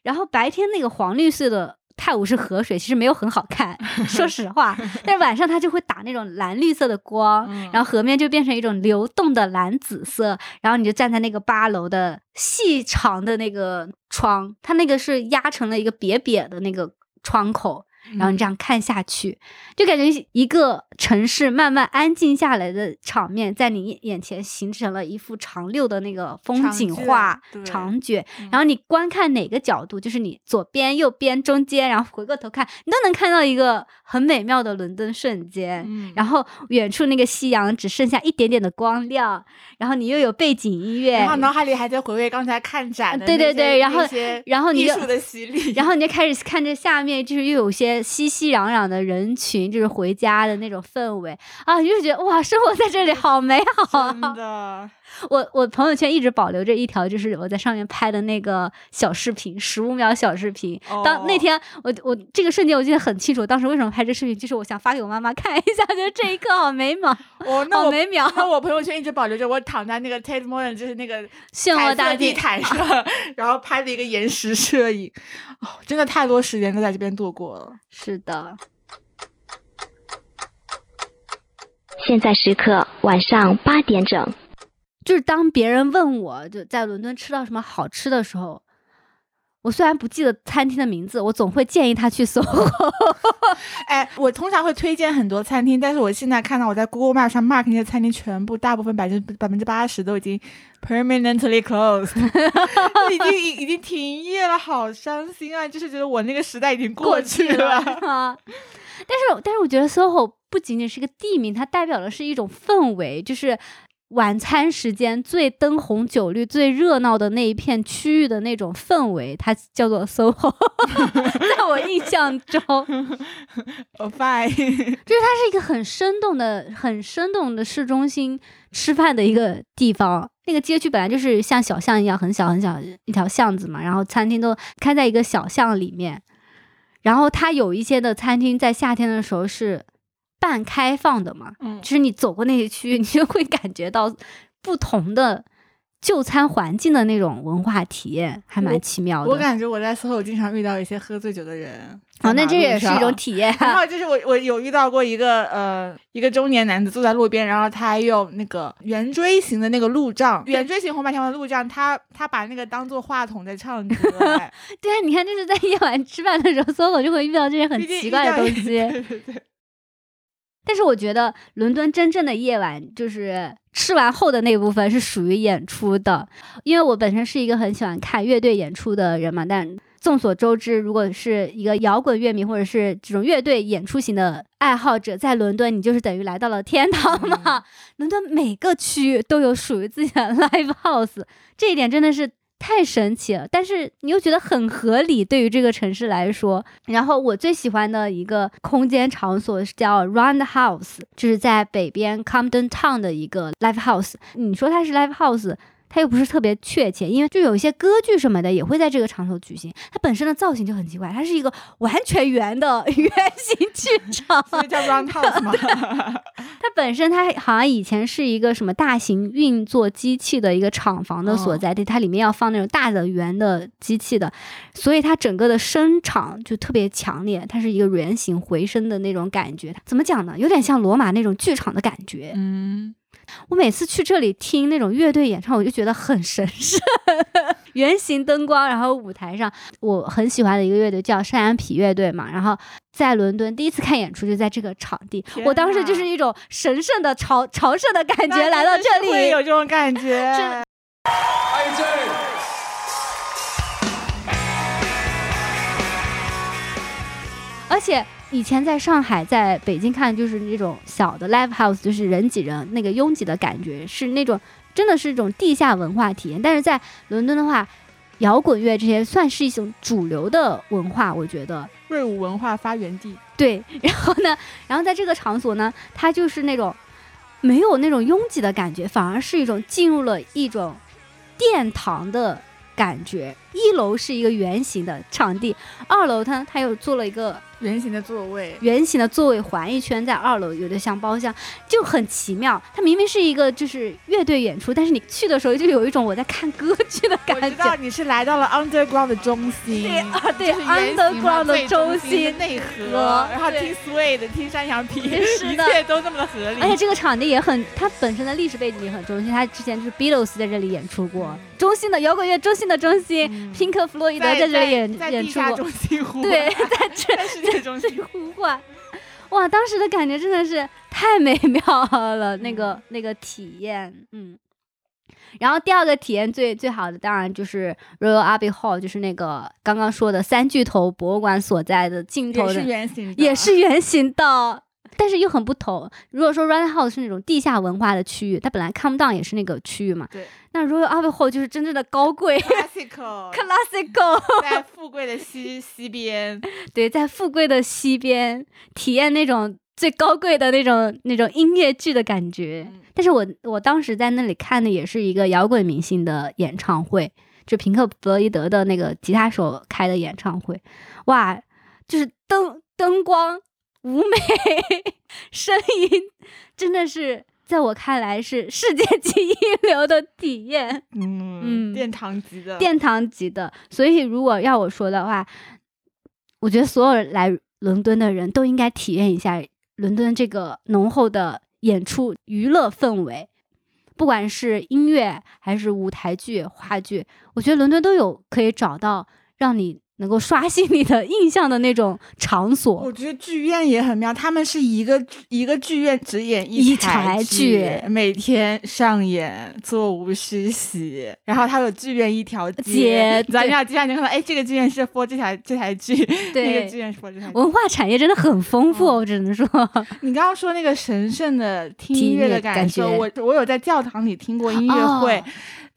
然后白天那个黄绿色的。泰晤士河水其实没有很好看，(laughs) 说实话，但是晚上它就会打那种蓝绿色的光，然后河面就变成一种流动的蓝紫色，然后你就站在那个八楼的细长的那个窗，它那个是压成了一个瘪瘪的那个窗口。然后你这样看下去，就感觉一个城市慢慢安静下来的场面，在你眼前形成了一幅长溜的那个风景画长卷。然后你观看哪个角度，就是你左边、右边、中间，然后回过头看，你都能看到一个很美妙的伦敦瞬间。然后远处那个夕阳只剩下一点点的光亮，然后你又有背景音乐，然后脑海里还在回味刚才看展的对对对，然后然后你然后你就开始看着下面，就是又有些。熙熙攘攘的人群，就是回家的那种氛围啊，就觉得哇，生活在这里好美好。真的，我我朋友圈一直保留着一条，就是我在上面拍的那个小视频，十五秒小视频。当那天我我这个瞬间我记得很清楚，当时为什么拍这视频，就是我想发给我妈妈看一下，觉得这一刻好美妙，好美妙。那我朋友圈一直保留着我躺在那个 Tate Modern，就是那个漩涡大地毯上，(laughs) 然后拍的一个延时摄影。哦，真的太多时间都在这边度过了。是的。现在时刻晚上八点整。就是当别人问我就在伦敦吃到什么好吃的时候，我虽然不记得餐厅的名字，我总会建议他去搜。(laughs) 哎，我通常会推荐很多餐厅，但是我现在看到我在 Google Map 上 mark 那些餐厅，全部大部分百分之百分之八十都已经 permanently closed，(laughs) 已经已经停业了，好伤心啊！就是觉得我那个时代已经过去了。但是，但是我觉得 SOHO 不仅仅是一个地名，它代表的是一种氛围，就是。晚餐时间最灯红酒绿、最热闹的那一片区域的那种氛围，它叫做 SOHO。(laughs) 在我印象中，Oh (laughs) fine，就是它是一个很生动的、很生动的市中心吃饭的一个地方。那个街区本来就是像小巷一样，很小很小一条巷子嘛，然后餐厅都开在一个小巷里面。然后它有一些的餐厅在夏天的时候是。半开放的嘛，嗯，就是你走过那些区域，你就会感觉到不同的就餐环境的那种文化体验，还蛮奇妙的。我感觉我在 SOHO 经常遇到一些喝醉酒的人，哦，那这也是一种体验。(laughs) 然后就是我我有遇到过一个呃一个中年男子坐在路边，然后他用那个圆锥形的那个路障，圆锥形红白条的路障，他他把那个当做话筒在唱歌。(laughs) (laughs) 对啊，你看就是在夜晚吃饭的时候，SOHO 就会遇到这些很奇怪的东西。对对对。但是我觉得伦敦真正的夜晚就是吃完后的那部分是属于演出的，因为我本身是一个很喜欢看乐队演出的人嘛。但众所周知，如果是一个摇滚乐迷或者是这种乐队演出型的爱好者，在伦敦你就是等于来到了天堂嘛。(laughs) 伦敦每个区域都有属于自己的 (laughs) live house，这一点真的是。太神奇了，但是你又觉得很合理，对于这个城市来说。然后我最喜欢的一个空间场所是叫 Round House，就是在北边 Camden Town 的一个 Live House。你说它是 Live House？它又不是特别确切，因为就有一些歌剧什么的也会在这个场所举行。它本身的造型就很奇怪，它是一个完全圆的 (laughs) 圆形剧场，所以叫 round (laughs) house 吗？它本身它好像以前是一个什么大型运作机器的一个厂房的所在地，它里面要放那种大的圆的机器的，所以它整个的声场就特别强烈。它是一个圆形回声的那种感觉，怎么讲呢？有点像罗马那种剧场的感觉。嗯。我每次去这里听那种乐队演唱，我就觉得很神圣。(laughs) 圆形灯光，然后舞台上，我很喜欢的一个乐队叫山羊皮乐队嘛。然后在伦敦第一次看演出就在这个场地，我当时就是一种神圣的朝朝圣的感觉来到这里，会有这种感 (laughs) 觉。而且以前在上海、在北京看，就是那种小的 live house，就是人挤人，那个拥挤的感觉，是那种真的是一种地下文化体验。但是在伦敦的话，摇滚乐这些算是一种主流的文化，我觉得。瑞舞文化发源地。对，然后呢，然后在这个场所呢，它就是那种没有那种拥挤的感觉，反而是一种进入了一种殿堂的。感觉一楼是一个圆形的场地，二楼它它又做了一个。圆形的座位，圆形的座位环一圈在二楼，有的像包厢，就很奇妙。它明明是一个就是乐队演出，但是你去的时候就有一种我在看歌剧的感觉。我知道你是来到了 Underground 的中心，对啊，对 Underground 的中心内核，然后听 Swede，听山羊皮，(laughs) 一切都那么的合理。而且这个场地也很，它本身的历史背景也很中心。它之前就是 Beatles 在这里演出过，中心的摇滚乐中心的中心，平克·弗洛伊德在这里演演出过，对，在这。(laughs) 中心呼唤，哇！当时的感觉真的是太美妙了，那个那个体验，嗯。然后第二个体验最最好的，当然就是 Royal Abbey Hall，就是那个刚刚说的三巨头博物馆所在的尽头的，也是圆形，也是圆形的。但是又很不同。如果说 Red House 是那种地下文化的区域，它本来 Come Down 也是那个区域嘛。对。那 Royal Albert Hall 就是真正的高贵，Classical，Classical，(laughs) 在 (laughs) 富贵的西西边。对，在富贵的西边体验那种最高贵的那种那种音乐剧的感觉。但是我我当时在那里看的也是一个摇滚明星的演唱会，就平克·弗洛伊德的那个吉他手开的演唱会。哇，就是灯灯光。舞美声音真的是在我看来是世界级一流的体验，嗯，殿堂级的，殿堂级的。所以如果要我说的话，我觉得所有来伦敦的人都应该体验一下伦敦这个浓厚的演出娱乐氛围，不管是音乐还是舞台剧、话剧，我觉得伦敦都有可以找到让你。能够刷新你的印象的那种场所，我觉得剧院也很妙。他们是一个一个剧院只演一台剧，每天上演，座无虚席。然后它有剧院一条街，咱俩经常就看到，哎，这个剧院是播这台这台剧，那个剧院是播这台。文化产业真的很丰富，我只能说。你刚刚说那个神圣的 (laughs) 听音乐的感受，我我有在教堂里听过音乐会。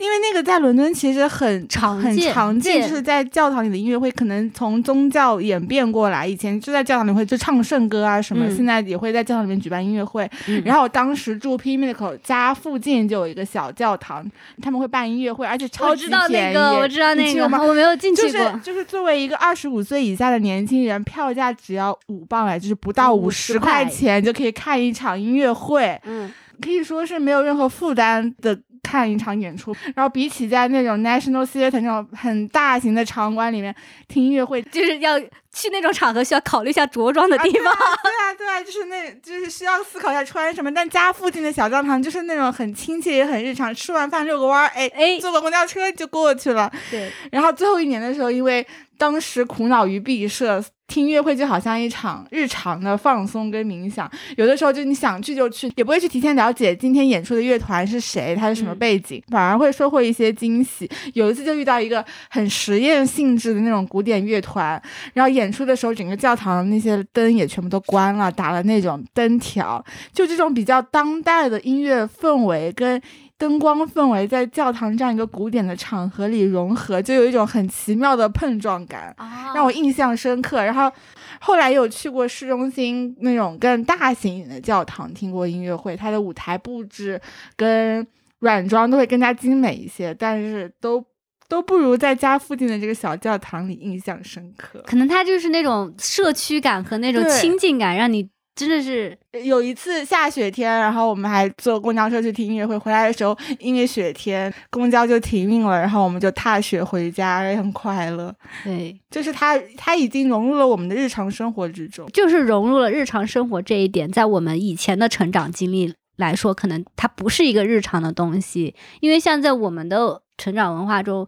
因为那个在伦敦其实很常很常见，就是在教堂里的音乐会，可能从宗教演变过来。以前就在教堂里会就唱圣歌啊什么，现在也会在教堂里面举办音乐会。然后我当时住 P m i c 家附近就有一个小教堂，他们会办音乐会，而且超级便宜。我知道那个，我没有进去过。就是就是作为一个二十五岁以下的年轻人，票价只要五磅哎，就是不到五十块钱就可以看一场音乐会。嗯，可以说是没有任何负担的。看一场演出，然后比起在那种 National Theatre 那种很大型的场馆里面听音乐会，就是要去那种场合需要考虑一下着装的地方。对啊，对啊，就是那，就是需要思考一下穿什么。但家附近的小教堂就是那种很亲切也很日常，吃完饭遛个弯儿，哎哎，坐个公交车就过去了。对。然后最后一年的时候，因为当时苦恼于闭塞。听音乐会就好像一场日常的放松跟冥想，有的时候就你想去就去，也不会去提前了解今天演出的乐团是谁，他是什么背景，反而会收获一些惊喜。有一次就遇到一个很实验性质的那种古典乐团，然后演出的时候，整个教堂那些灯也全部都关了，打了那种灯条，就这种比较当代的音乐氛围跟。灯光氛围在教堂这样一个古典的场合里融合，就有一种很奇妙的碰撞感，让我印象深刻。然后后来有去过市中心那种更大型一点的教堂听过音乐会，它的舞台布置跟软装都会更加精美一些，但是都都不如在家附近的这个小教堂里印象深刻。可能它就是那种社区感和那种亲近感，让你。真的是有一次下雪天，然后我们还坐公交车去听音乐会，回来的时候因为雪天，公交就停运了，然后我们就踏雪回家，也很快乐。对，就是它，它已经融入了我们的日常生活之中，就是融入了日常生活这一点，在我们以前的成长经历来说，可能它不是一个日常的东西，因为像在我们的成长文化中，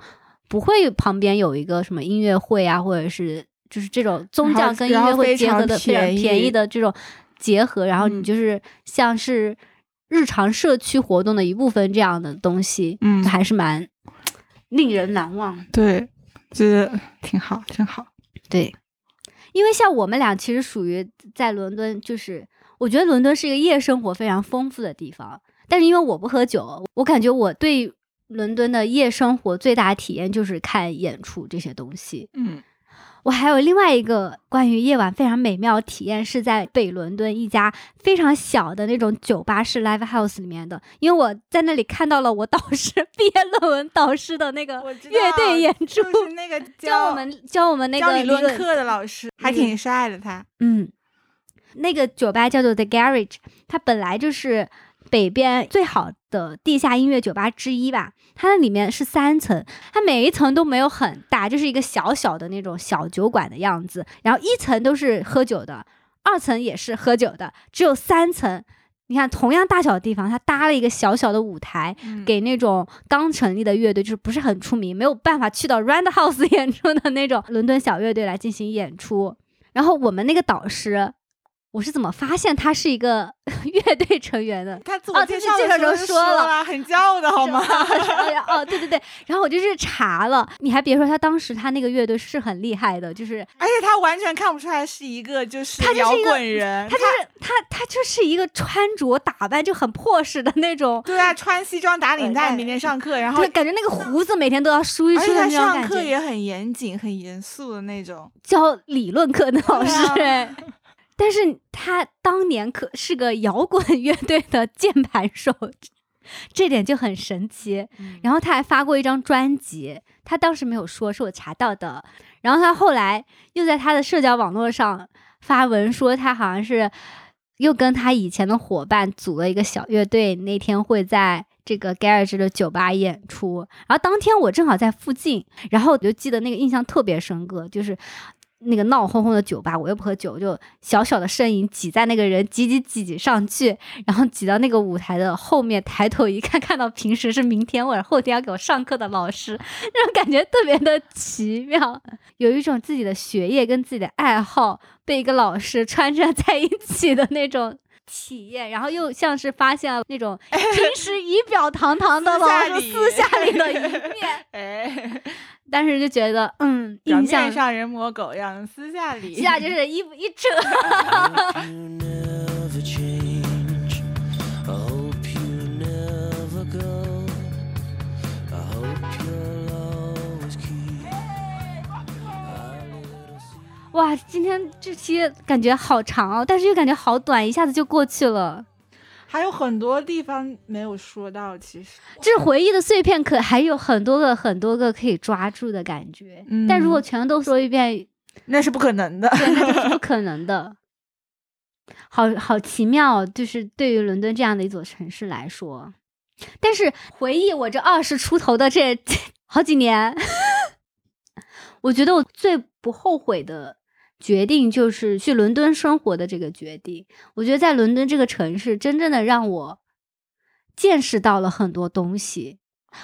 不会旁边有一个什么音乐会啊，或者是。就是这种宗教跟音乐会结合的非常便宜的这种结合，然后你就是像是日常社区活动的一部分这样的东西，嗯，还是蛮令人难忘。对，觉得挺好，挺好。对，因为像我们俩其实属于在伦敦，就是我觉得伦敦是一个夜生活非常丰富的地方，但是因为我不喝酒，我感觉我对伦敦的夜生活最大的体验就是看演出这些东西。嗯。我还有另外一个关于夜晚非常美妙体验，是在北伦敦一家非常小的那种酒吧式 live house 里面的，因为我在那里看到了我导师毕业论文导师的那个乐队演出，就是那个教我们教我们那个理论课的老师，还挺帅的他。嗯，那个酒吧叫做 The Garage，它本来就是北边最好的地下音乐酒吧之一吧。它那里面是三层，它每一层都没有很大，就是一个小小的那种小酒馆的样子。然后一层都是喝酒的，二层也是喝酒的，只有三层。你看，同样大小的地方，它搭了一个小小的舞台，给那种刚成立的乐队，就是不是很出名，没有办法去到 Roundhouse (laughs) 演出的那种伦敦小乐队来进行演出。然后我们那个导师。我是怎么发现他是一个 (laughs) 乐队成员的？他自我介绍的时候说了，很骄傲的好吗？(laughs) 哦，对对对，然后我就去查了。你还别说，他当时他那个乐队是很厉害的，就是而且他完全看不出来是一个就是摇滚人，他就是他他就是一个穿着打扮就很破式的那种。对啊，穿西装打领带每天上课，然后感觉那个胡子每天都要梳一梳的那种感觉。上课也很严谨、很严肃的那种，教理论课的老师哎。(laughs) 但是他当年可是个摇滚乐队的键盘手，这点就很神奇。然后他还发过一张专辑，他当时没有说，是我查到的。然后他后来又在他的社交网络上发文说，他好像是又跟他以前的伙伴组了一个小乐队，那天会在这个 Garage 的酒吧演出。然后当天我正好在附近，然后我就记得那个印象特别深刻，就是。那个闹哄哄的酒吧，我又不喝酒，就小小的身影挤在那个人挤挤挤挤上去，然后挤到那个舞台的后面，抬头一看，看到平时是明天或者后天要给我上课的老师，(laughs) 那种感觉特别的奇妙，有一种自己的学业跟自己的爱好被一个老师穿插在一起的那种体验，然后又像是发现了那种 (laughs) 平时仪表堂堂的老师私下里的一面，(laughs) 哎。但是就觉得，嗯，印象上人模狗样，私下里，私下就是衣服一扯。哇，今天这期感觉好长哦，但是又感觉好短，一下子就过去了。还有很多地方没有说到，其实就是回忆的碎片，可还有很多个、很多个可以抓住的感觉。嗯，但如果全都说一遍，那是不可能的，对，那是不可能的。(laughs) 好好奇妙，就是对于伦敦这样的一座城市来说，但是回忆我这二十出头的这好几年，(laughs) 我觉得我最不后悔的。决定就是去伦敦生活的这个决定，我觉得在伦敦这个城市，真正的让我见识到了很多东西。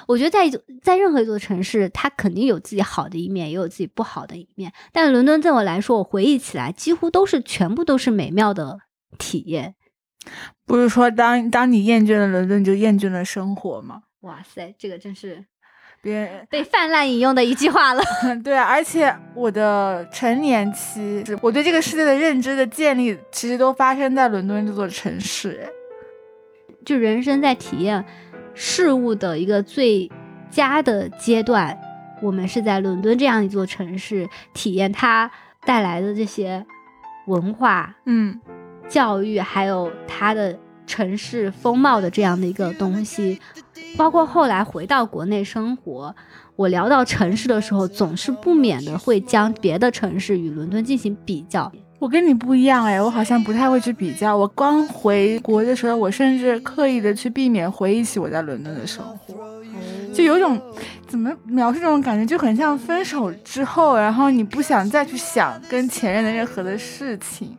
我觉得在在任何一座城市，它肯定有自己好的一面，也有自己不好的一面。但伦敦对我来说，我回忆起来，几乎都是全部都是美妙的体验。不是说当当你厌倦了伦敦，就厌倦了生活吗？哇塞，这个真是。别人被泛滥引用的一句话了。(laughs) 对，而且我的成年期，我对这个世界的认知的建立，其实都发生在伦敦这座城市。就人生在体验事物的一个最佳的阶段，我们是在伦敦这样一座城市体验它带来的这些文化、嗯，教育，还有它的。城市风貌的这样的一个东西，包括后来回到国内生活，我聊到城市的时候，总是不免的会将别的城市与伦敦进行比较。我跟你不一样哎，我好像不太会去比较。我刚回国的时候，我甚至刻意的去避免回忆起我在伦敦的生活，就有种怎么描述这种感觉，就很像分手之后，然后你不想再去想跟前任的任何的事情。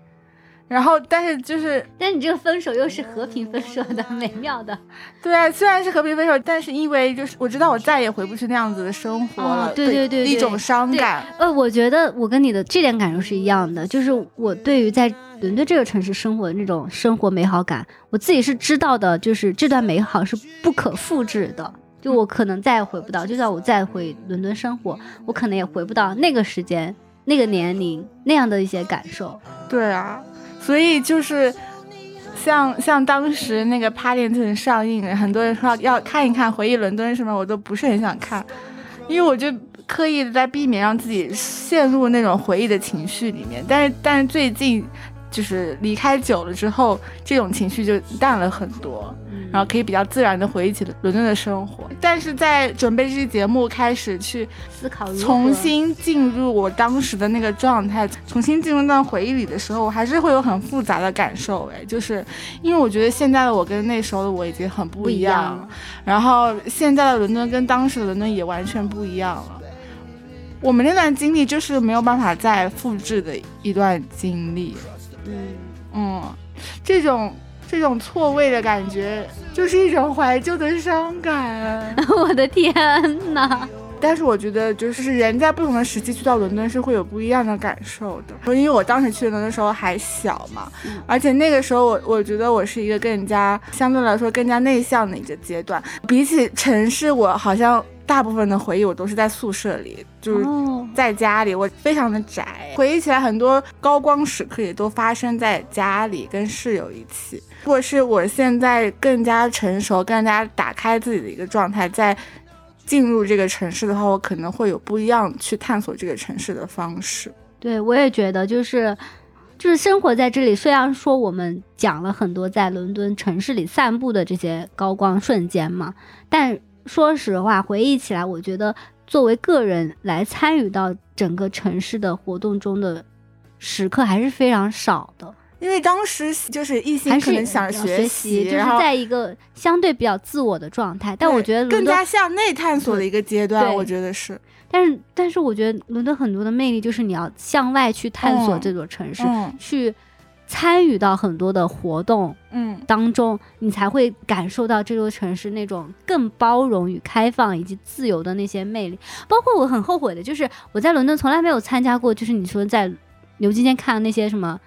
然后，但是就是，但你这个分手又是和平分手的，美妙的。对啊，虽然是和平分手，但是因为就是我知道我再也回不去那样子的生活了，对对对，一种伤感。呃，我觉得我跟你的这点感受是一样的，就是我对于在伦敦这个城市生活的那种生活美好感，我自己是知道的，就是这段美好是不可复制的，就我可能再也回不到，就算我再回伦敦生活，我可能也回不到那个时间。那个年龄那样的一些感受。对啊，所以就是像像当时那个《帕丁顿》上映，很多人说要看一看《回忆伦敦》什么，我都不是很想看，因为我就刻意的在避免让自己陷入那种回忆的情绪里面。但是但是最近就是离开久了之后，这种情绪就淡了很多。然后可以比较自然的回忆起伦敦的生活，但是在准备这期节目开始去思考，重新进入我当时的那个状态，重新进入那段回忆里的时候，我还是会有很复杂的感受。哎，就是因为我觉得现在的我跟那时候的我已经很不一样了，然后现在的伦敦跟当时的伦敦也完全不一样了。我们那段经历就是没有办法再复制的一段经历。嗯嗯，这种。这种错位的感觉，就是一种怀旧的伤感。(laughs) 我的天哪！但是我觉得，就是人在不同的时期去到伦敦是会有不一样的感受的。因为我当时去伦敦的时候还小嘛，而且那个时候我我觉得我是一个更加相对来说更加内向的一个阶段。比起城市，我好像。大部分的回忆我都是在宿舍里，就是在家里，我非常的宅。回忆起来，很多高光时刻也都发生在家里，跟室友一起。如果是我现在更加成熟、更加打开自己的一个状态，在进入这个城市的话，我可能会有不一样去探索这个城市的方式。对，我也觉得，就是就是生活在这里。虽然说我们讲了很多在伦敦城市里散步的这些高光瞬间嘛，但。说实话，回忆起来，我觉得作为个人来参与到整个城市的活动中的时刻还是非常少的。因为当时就是一心可能想学习，就是在一个相对比较自我的状态。但我觉得更加向内探索的一个阶段，我觉得是。但是，但是我觉得伦敦很多的魅力就是你要向外去探索这座城市，去。参与到很多的活动，嗯，当中，你才会感受到这座城市那种更包容与开放以及自由的那些魅力。包括我很后悔的，就是我在伦敦从来没有参加过，就是你说在牛津街看的那些什么。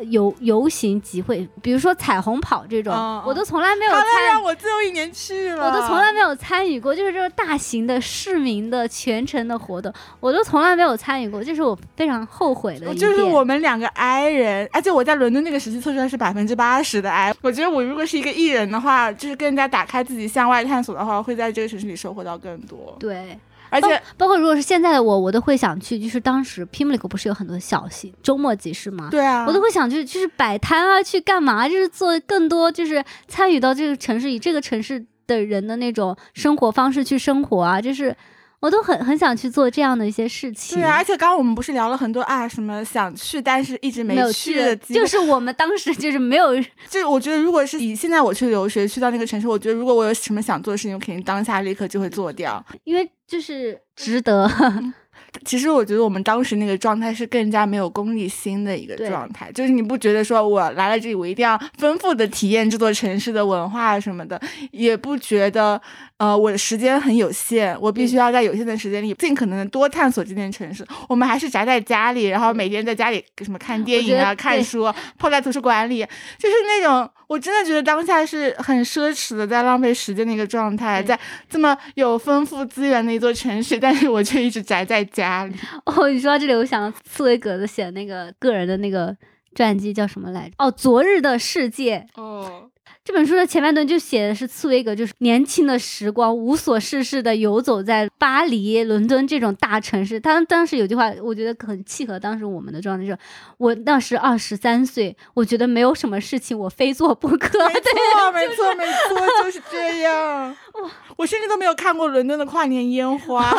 游游行集会，比如说彩虹跑这种，我都从来没有参。让我最后一年去了，我都从来没有参与过。就是这种大型的市民的全程的活动，我都从来没有参与过，这是我非常后悔的。就是我们两个 I 人，而且我在伦敦那个时期测出来是百分之八十的 I。我觉得我如果是一个艺人的话，就是更加打开自己向外探索的话，会在这个城市里收获到更多。对。而且，包括如果是现在的我，我都会想去。就是当时 Pimlico 不是有很多小型周末集市吗？对啊，我都会想去，就是摆摊啊，去干嘛？就是做更多，就是参与到这个城市，以这个城市的人的那种生活方式去生活啊，就是。我都很很想去做这样的一些事情。对啊，而且刚刚我们不是聊了很多啊，什么想去但是一直没有去的，就是我们当时就是没有。(laughs) 就是我觉得，如果是以现在我去留学去到那个城市，我觉得如果我有什么想做的事情，我肯定当下立刻就会做掉，因为就是值得。其实我觉得我们当时那个状态是更加没有功利心的一个状态，就是你不觉得说我来了这里，我一定要丰富的体验这座城市的文化什么的，也不觉得呃我的时间很有限，我必须要在有限的时间里尽可能的多探索这件城市。我们还是宅在家里，然后每天在家里什么看电影啊、看书，泡在图书馆里，就是那种。我真的觉得当下是很奢侈的，在浪费时间的一个状态，在这么有丰富资源的一座城市，但是我却一直宅在家里。(laughs) 哦，你说到这里，我想到茨威格的写那个个人的那个传记叫什么来着？哦，《昨日的世界》。哦。这本书的前半段就写的是茨威格，就是年轻的时光无所事事的游走在巴黎、伦敦这种大城市。他当时有句话，我觉得很契合当时我们的状态，就是我当时二十三岁，我觉得没有什么事情我非做不可。没错，没错，没错，就是这样。哇，我甚至都没有看过伦敦的跨年烟花。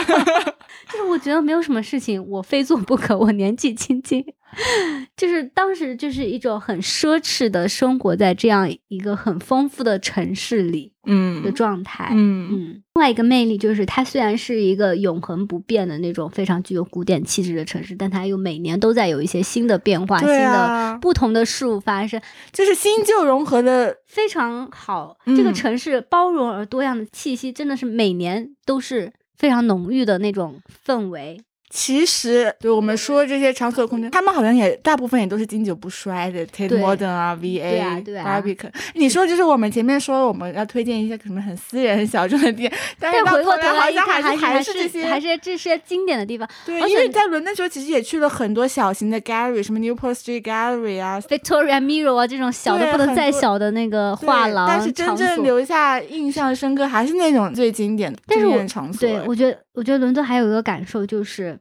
(laughs) 就是我觉得没有什么事情我非做不可。我年纪轻轻。(laughs) 就是当时就是一种很奢侈的生活在这样一个很丰富的城市里，嗯的状态，嗯嗯。另外一个魅力就是它虽然是一个永恒不变的那种非常具有古典气质的城市，但它又每年都在有一些新的变化、新的不同的事物发生，就是新旧融合的 (laughs) 非常好。这个城市包容而多样的气息真的是每年都是非常浓郁的那种氛围。其实，对我们说这些场所空间，他们好像也大部分也都是经久不衰的，Tate Modern 啊，VA、对啊对啊 Barbican。你说就是我们前面说我们要推荐一些可能很私人、很小众的店，(laughs) 但是回过头来一看，还还是这些，还是这些经典的地方。对，而且因为在伦敦时候其实也去了很多小型的 gallery，什么 Newport Street Gallery 啊。Victoria Mirror 啊，这种小的不能再小的那个画廊但是真正留下印象深刻还是那种最经典的纪但是我念场所。对，我觉得，我觉得伦敦还有一个感受就是，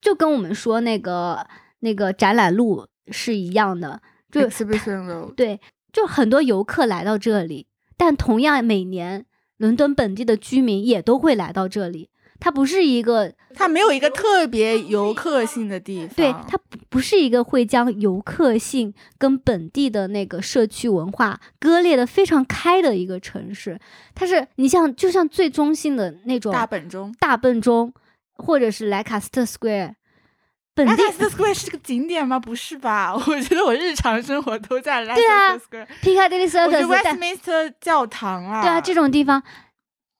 就跟我们说那个那个展览路是一样的，就 Exhibition Road，对，就很多游客来到这里，但同样每年伦敦本地的居民也都会来到这里。它不是一个，它没有一个特别游客性的地方。对，它不不是一个会将游客性跟本地的那个社区文化割裂的非常开的一个城市。它是你像就像最中心的那种大本钟。大笨钟，或者是莱卡斯特 Square，本地 Square 是个景点吗？不是吧？(laughs) 我觉得我日常生活都在 Lancaster 对啊 Square。Piccadilly 我觉得 Westminster 教堂啊，对啊，这种地方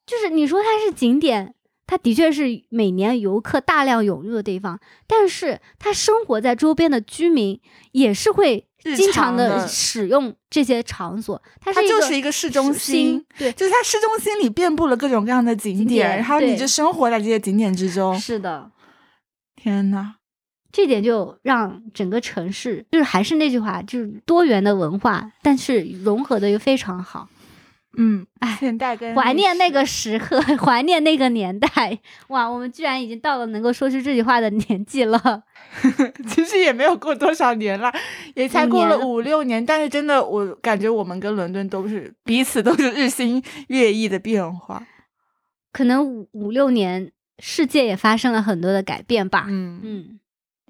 就是你说它是景点，它的确是每年游客大量涌入的地方，但是它生活在周边的居民也是会经常常的的使用这些场所，它它就是一个市中心心，，对，就是它市中心里遍布了各种各样的景景点然后你就生活在这些景点之中。是的。天呐，这点就让整个城市，就是还是那句话，就是多元的文化，但是融合的又非常好。嗯，哎现代跟怀念那个时刻，(laughs) 怀念那个年代。哇，我们居然已经到了能够说出这句话的年纪了。史 (laughs) 其实也没有过多少年了，也才过了五六年，但是真的，我感觉我们跟伦敦都是彼此都是日新月异的变化。可能五五六年，世界也发生了很多的改变吧。嗯，嗯，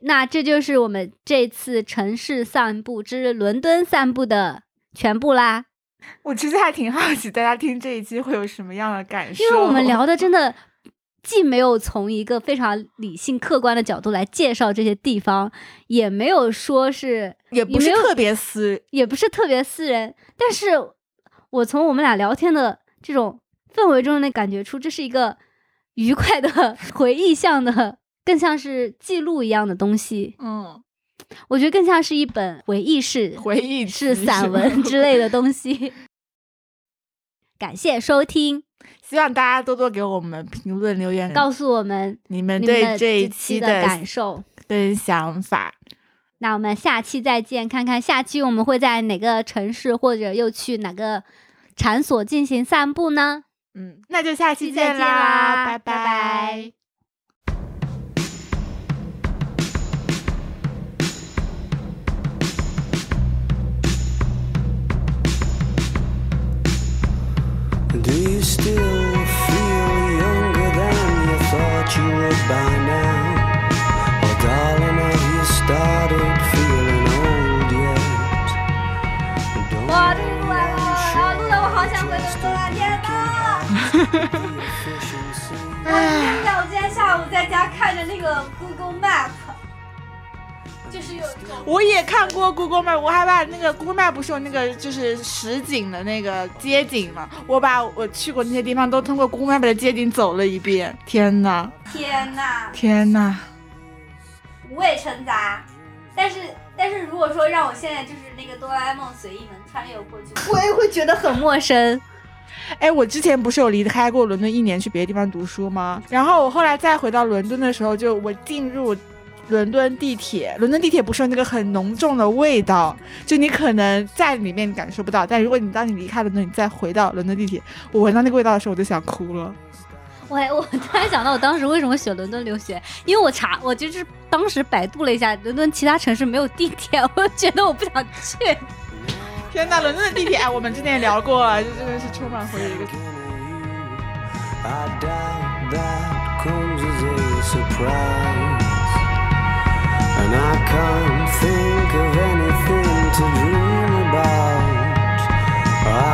那这就是我们这次城市散步之伦敦散步的全部啦。我其实还挺好奇大家听这一期会有什么样的感受，因为我们聊 (laughs) 的真的既没有从一个非常理性客观的角度来介绍这些地方，也没有说是也不是特别私，也不是特别私人，但是我从我们俩聊天的这种氛围中能感觉出，这是一个愉快的 (laughs) 回忆向的，更像是记录一样的东西。嗯，我觉得更像是一本回忆式回忆式散文之。类的 (laughs) 东西。感谢收听，希望大家多多给我们评论留言，告诉我们你们对这一期期的感受。跟想法。那我们下期再见，看看下期我们会在哪个城市，或者又去哪个场所进行散步呢？嗯，那就下期再见啦，拜拜。Still feel younger than you thought you would by now? Oh, darling, have you started feeling old yet? Don't 哇，终于录完了，然后录的我好想回伦敦啊！天哪！efficiency. 真的，我今天下午在家看着那个 Google Map，就是有我也看过 Google Map，我还把那个 Google Map 不是有那个就是实景的那个街景嘛，我把我去过那些地方都通过 Google Map 的街景走了一遍。天呐，天呐，天呐！五味陈杂。但是，但是如果说让我现在就是那个哆啦 A 梦随意能穿越过去，我也会觉得很陌生。(laughs) 哎，我之前不是有离开过伦敦一年去别的地方读书吗？然后我后来再回到伦敦的时候，就我进入伦敦地铁，伦敦地铁不是有那个很浓重的味道，就你可能在里面感受不到，但如果你当你离开伦敦，你再回到伦敦地铁，我闻到那个味道的时候，我就想哭了。我还我突然想到，我当时为什么选伦敦留学？因为我查，我就是当时百度了一下，伦敦其他城市没有地铁，我觉得我不想去。天呐，伦敦的地铁，哎，我们之前也聊过了，就真的是充满回忆的一个。I can't think of anything to dream about. I